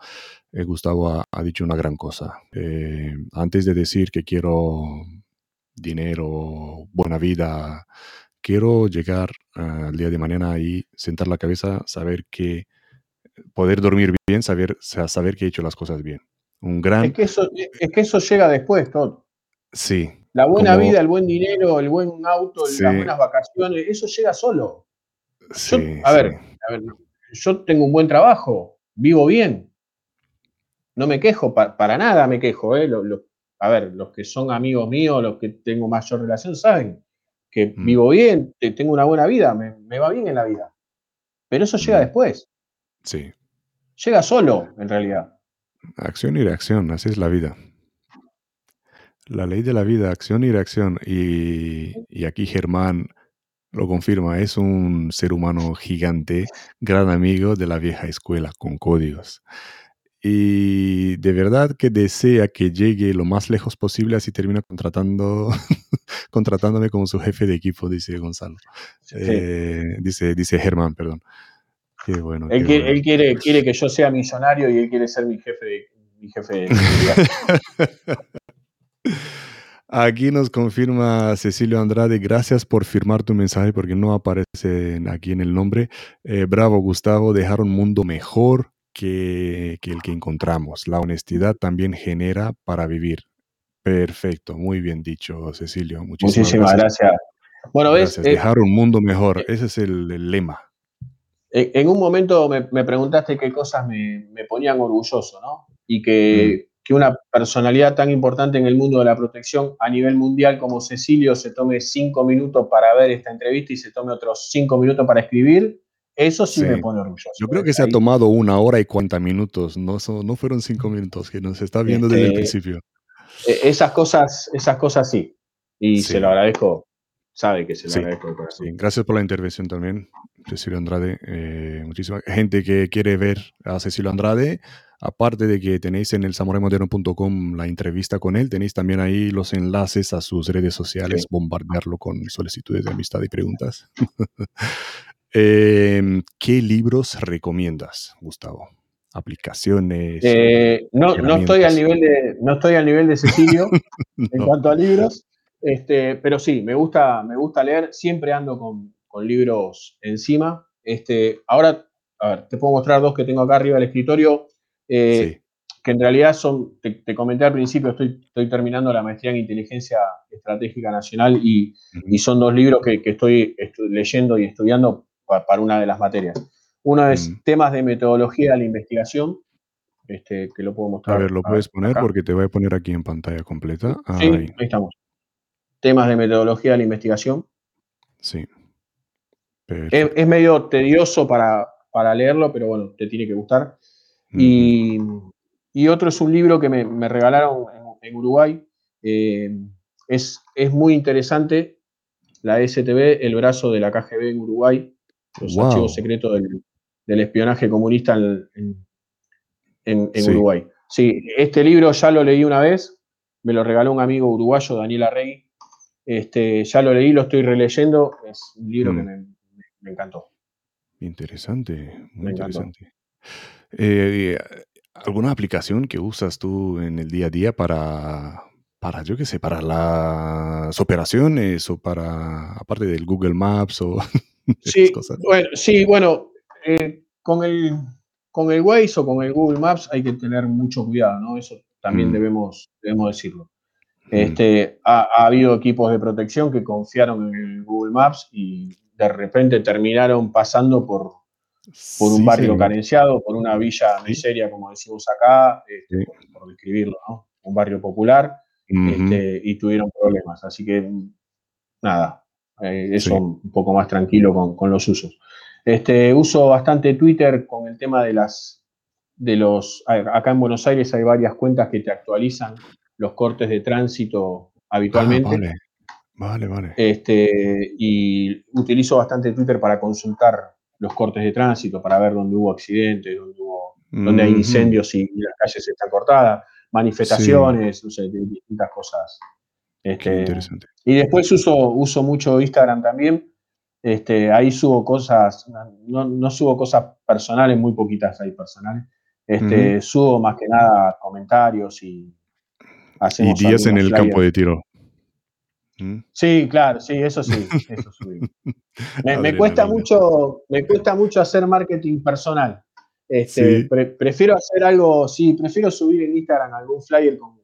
eh, Gustavo ha, dicho una gran cosa. Eh, antes de decir que quiero dinero, buena vida, quiero llegar al día de mañana y sentar la cabeza, saber que poder dormir bien, saber, saber que he hecho las cosas bien. Un gran... Es que eso, es que eso llega después, todo. Sí. La buena vida, el buen dinero, el buen auto, las buenas vacaciones, eso llega solo. a, ver, a ver, yo tengo un buen trabajo, vivo bien, no me quejo, para nada me quejo. ¿eh? a ver, los que son amigos míos, los que tengo mayor relación, saben que mm. vivo bien, tengo una buena vida, me, va bien en la vida. Pero eso llega mm. después. Sí. Llega solo, en realidad. Acción y reacción, así es la vida. La ley de la vida, acción y reacción. Y, y aquí Germán lo confirma, es un ser humano gigante, gran amigo de la vieja escuela, con códigos y de verdad que desea que llegue lo más lejos posible, así termina contratando, [laughs] contratándome como su jefe de equipo, dice Gonzalo. Eh, dice, dice Germán, perdón. Qué bueno. Él, quiere, quiere, que yo sea millonario y él quiere ser mi jefe de, mi jefe [laughs] Aquí nos confirma Cecilio Andrade, gracias por firmar tu mensaje porque no aparece aquí en el nombre. Eh, bravo Gustavo, dejar un mundo mejor que, el que encontramos. La honestidad también genera para vivir. Perfecto, muy bien dicho, Cecilio. Muchísimas, gracias. Bueno, ves, eh, dejar un mundo mejor, eh, ese es el, lema. En un momento me, preguntaste qué cosas me, ponían orgulloso, ¿no? Y que, mm. Que, una personalidad tan importante en el mundo de la protección a nivel mundial como Cecilio se tome cinco minutos para ver esta entrevista y se tome otros cinco minutos para escribir, eso sí, me pone orgulloso. Yo creo que se ha tomado una hora y cuarenta minutos, no, no fueron cinco minutos, que nos está viendo desde el este, principio. E, esas cosas, esas cosas sí. Y se lo agradezco, sabe que se lo agradezco. Gracias por la intervención también, Cecilio Andrade. Eh, muchísima gente que quiere ver a Cecilio Andrade. Aparte de que tenéis en el samuraimodern.com la entrevista con él, tenéis también ahí los enlaces a sus redes sociales, bombardearlo con solicitudes de amistad y preguntas. [laughs] Em, ¿Qué libros recomiendas, Gustavo? Aplicaciones. Eh, no, no, estoy al nivel de, no estoy al nivel de Cecilio [laughs] en cuanto a libros. Este, pero sí, me gusta, me gusta leer, siempre ando con, libros encima. Este, ahora, a ver, te puedo mostrar dos que tengo acá arriba del escritorio, eh, que en realidad son, te, comenté al principio, estoy, estoy terminando la maestría en inteligencia estratégica nacional y, son dos libros que, estoy, leyendo y estudiando para, una de las materias. Uno es temas de metodología de la investigación, este, que lo puedo mostrar. A ver, lo puedes poner porque te voy a poner aquí en pantalla completa. Sí, ahí estamos temas de metodología de la investigación. Sí. Es, medio tedioso para, leerlo, pero bueno, te tiene que gustar. Y, otro es un libro que me, regalaron en, Uruguay. Eh, es, es, muy interesante. La STB, el brazo de la KGB en Uruguay, los archivos secretos del, espionaje comunista en, Uruguay. Sí, este libro ya lo leí una vez, me lo regaló un amigo uruguayo, Daniel Arregui, este, ya lo leí, lo estoy releyendo. Es un libro que mm. me, encantó. Interesante, muy interesante. Eh, ¿Alguna aplicación que usas tú en el día a día para, para yo qué sé, para las operaciones o para, aparte del Google Maps o [laughs] sí, cosas? Bueno, sí, bueno, eh, con, el, con el Waze o con el Google Maps hay que tener mucho cuidado, ¿no? Eso también mm. debemos, debemos decirlo. Este, ha, habido equipos de protección que confiaron en el Google Maps y de repente terminaron pasando por, por un barrio carenciado, por una villa miseria, como decimos acá, este, por, describirlo, ¿no? Un barrio popular, este, y tuvieron problemas. Así que, nada, eh, eso un poco más tranquilo con, con, los usos. Este, uso bastante Twitter con el tema de las de los acá en Buenos Aires hay varias cuentas que te actualizan los cortes de tránsito habitualmente. Ah, vale, vale, vale. Este, y utilizo bastante Twitter para consultar los cortes de tránsito, para ver dónde hubo accidentes, dónde, hubo, dónde hay incendios y, las calles están cortadas, manifestaciones, no sé, distintas cosas. Este, interesante. Y después uso, uso mucho Instagram también. Este, ahí subo cosas, no, no, subo cosas personales, muy poquitas hay personales. Este, Subo más que nada comentarios y, y días en el campo de tiro. ¿Mm? Sí, claro, sí, eso sí, eso [laughs] me, cuesta mucho, me cuesta mucho hacer marketing personal. Este, prefiero hacer algo, sí, prefiero subir en Instagram algún flyer con,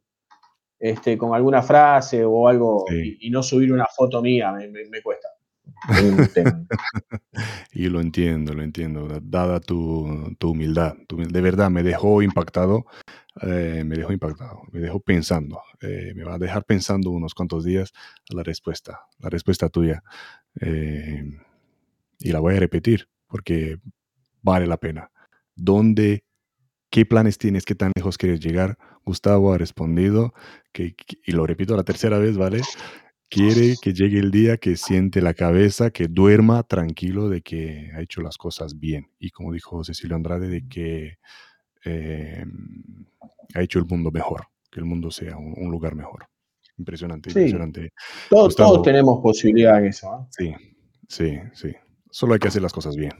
este, con alguna frase o algo y, no subir una foto mía, me, cuesta. [laughs] y lo entiendo, lo entiendo, dada tu, tu humildad. De verdad, me dejó impactado eh, me dejó impactado, me dejó pensando, eh, me va a dejar pensando unos cuantos días la respuesta, la respuesta tuya. Eh, y la voy a repetir porque vale la pena. ¿Dónde, qué planes tienes, qué tan lejos quieres llegar? Gustavo ha respondido, que, y lo repito la tercera vez, ¿vale? Quiere que llegue el día que siente la cabeza, que duerma tranquilo de que ha hecho las cosas bien. Y como dijo Cecilio Andrade, de que ha hecho el mundo mejor, que el mundo sea un, lugar mejor. Impresionante, impresionante. Todos, tenemos posibilidad en eso. ¿eh? Sí, sí, sí. Solo hay que hacer las cosas bien.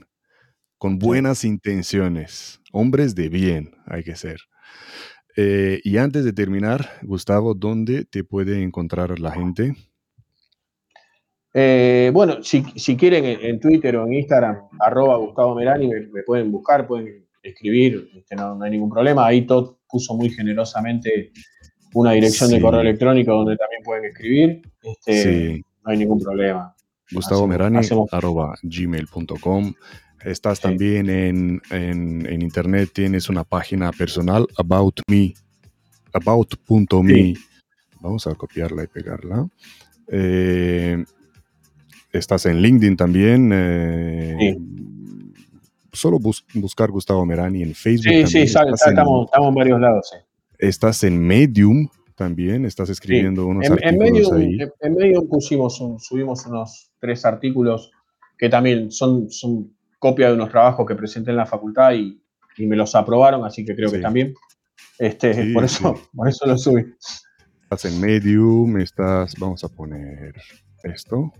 Con buenas intenciones. Hombres de bien hay que ser. Eh, y antes de terminar, Gustavo, ¿dónde te puede encontrar la gente? Eh, bueno, si, quieren en, Twitter o en Instagram, arroba Gustavo Merani, me, pueden buscar, pueden escribir, este, no, hay ningún problema. Ahí todo puso muy generosamente una dirección de correo electrónico donde también pueden escribir. Este, no hay ningún problema. Gustavo Merani, arroba gmail.com. Estás también en, internet, tienes una página personal, About Me, about.me. Vamos a copiarla y pegarla. Eh, estás en LinkedIn también. Eh, solo buscar Gustavo Merani en Facebook. Sí, sí, estamos, en, varios lados. Estás en Medium también, estás escribiendo unos artículos ahí. En Medium pusimos subimos unos tres artículos que también son, son copia de unos trabajos que presenté en la facultad y, me los aprobaron, así que creo que también. Este, por, eso, por eso lo subí. Estás en Medium, estás, vamos a poner esto.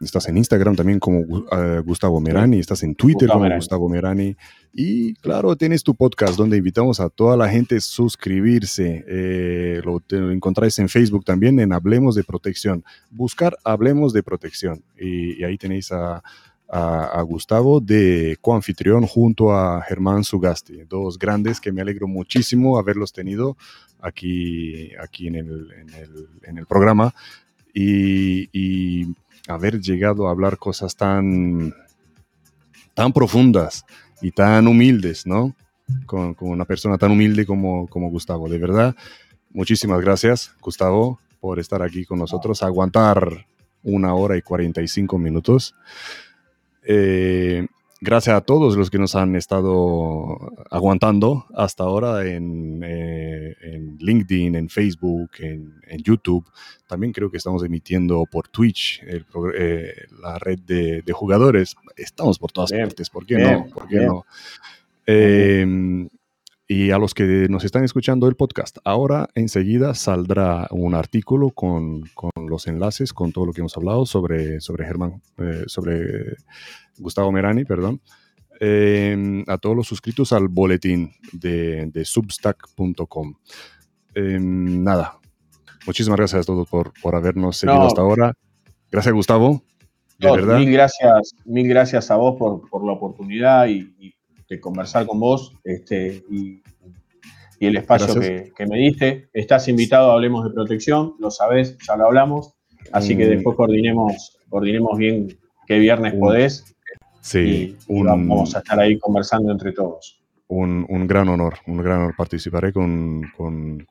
Estás en Instagram también como uh, Gustavo Merani, estás en Twitter como Gustavo Merani. Y claro, tienes tu podcast donde invitamos a toda la gente a suscribirse. Eh, lo, encontráis en Facebook también en Hablemos de Protección. Buscar Hablemos de Protección. Y, ahí tenéis a, a, Gustavo de coanfitrión junto a Germán Sugasti, dos grandes que me alegro muchísimo haberlos tenido aquí, aquí en, el, en, el, en el programa y, haber llegado a hablar cosas tan, tan profundas y tan humildes, ¿no? Con, una persona tan humilde como, como Gustavo. De verdad, muchísimas gracias, Gustavo, por estar aquí con nosotros, aguantar una hora y 45 minutos. Eh, gracias a todos los que nos han estado aguantando hasta ahora en, eh, LinkedIn, en Facebook, en, YouTube. También creo que estamos emitiendo por Twitch, eh, la red de, jugadores. Estamos por todas partes, ¿por qué no? ¿Por qué no? Em, y a los que nos están escuchando el podcast, ahora enseguida saldrá un artículo con, con los enlaces, con todo lo que hemos hablado sobre, sobre Germán, eh, sobre Gustavo Merani, perdón, em, a todos los suscritos al boletín de, substack.com. Em, nada, muchísimas gracias a todos por, por habernos seguido hasta ahora. Gracias, Gustavo. De verdad. Mil gracias, mil gracias a vos por, por la oportunidad y de conversar con vos este, y, el espacio que, me diste. Estás invitado a Hablemos de Protección, lo sabés, ya lo hablamos, así que mm. después coordinemos, coordinemos bien qué viernes podés. Sí, y, vamos a estar ahí conversando entre todos. Un, gran honor, un gran honor. Participaré con,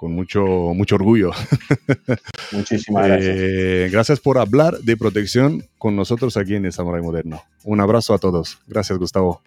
mucho, mucho orgullo. [laughs] Muchísimas gracias. Eh, gracias por hablar de protección con nosotros aquí en el Samurai Moderno. Un abrazo a todos. Gracias, Gustavo.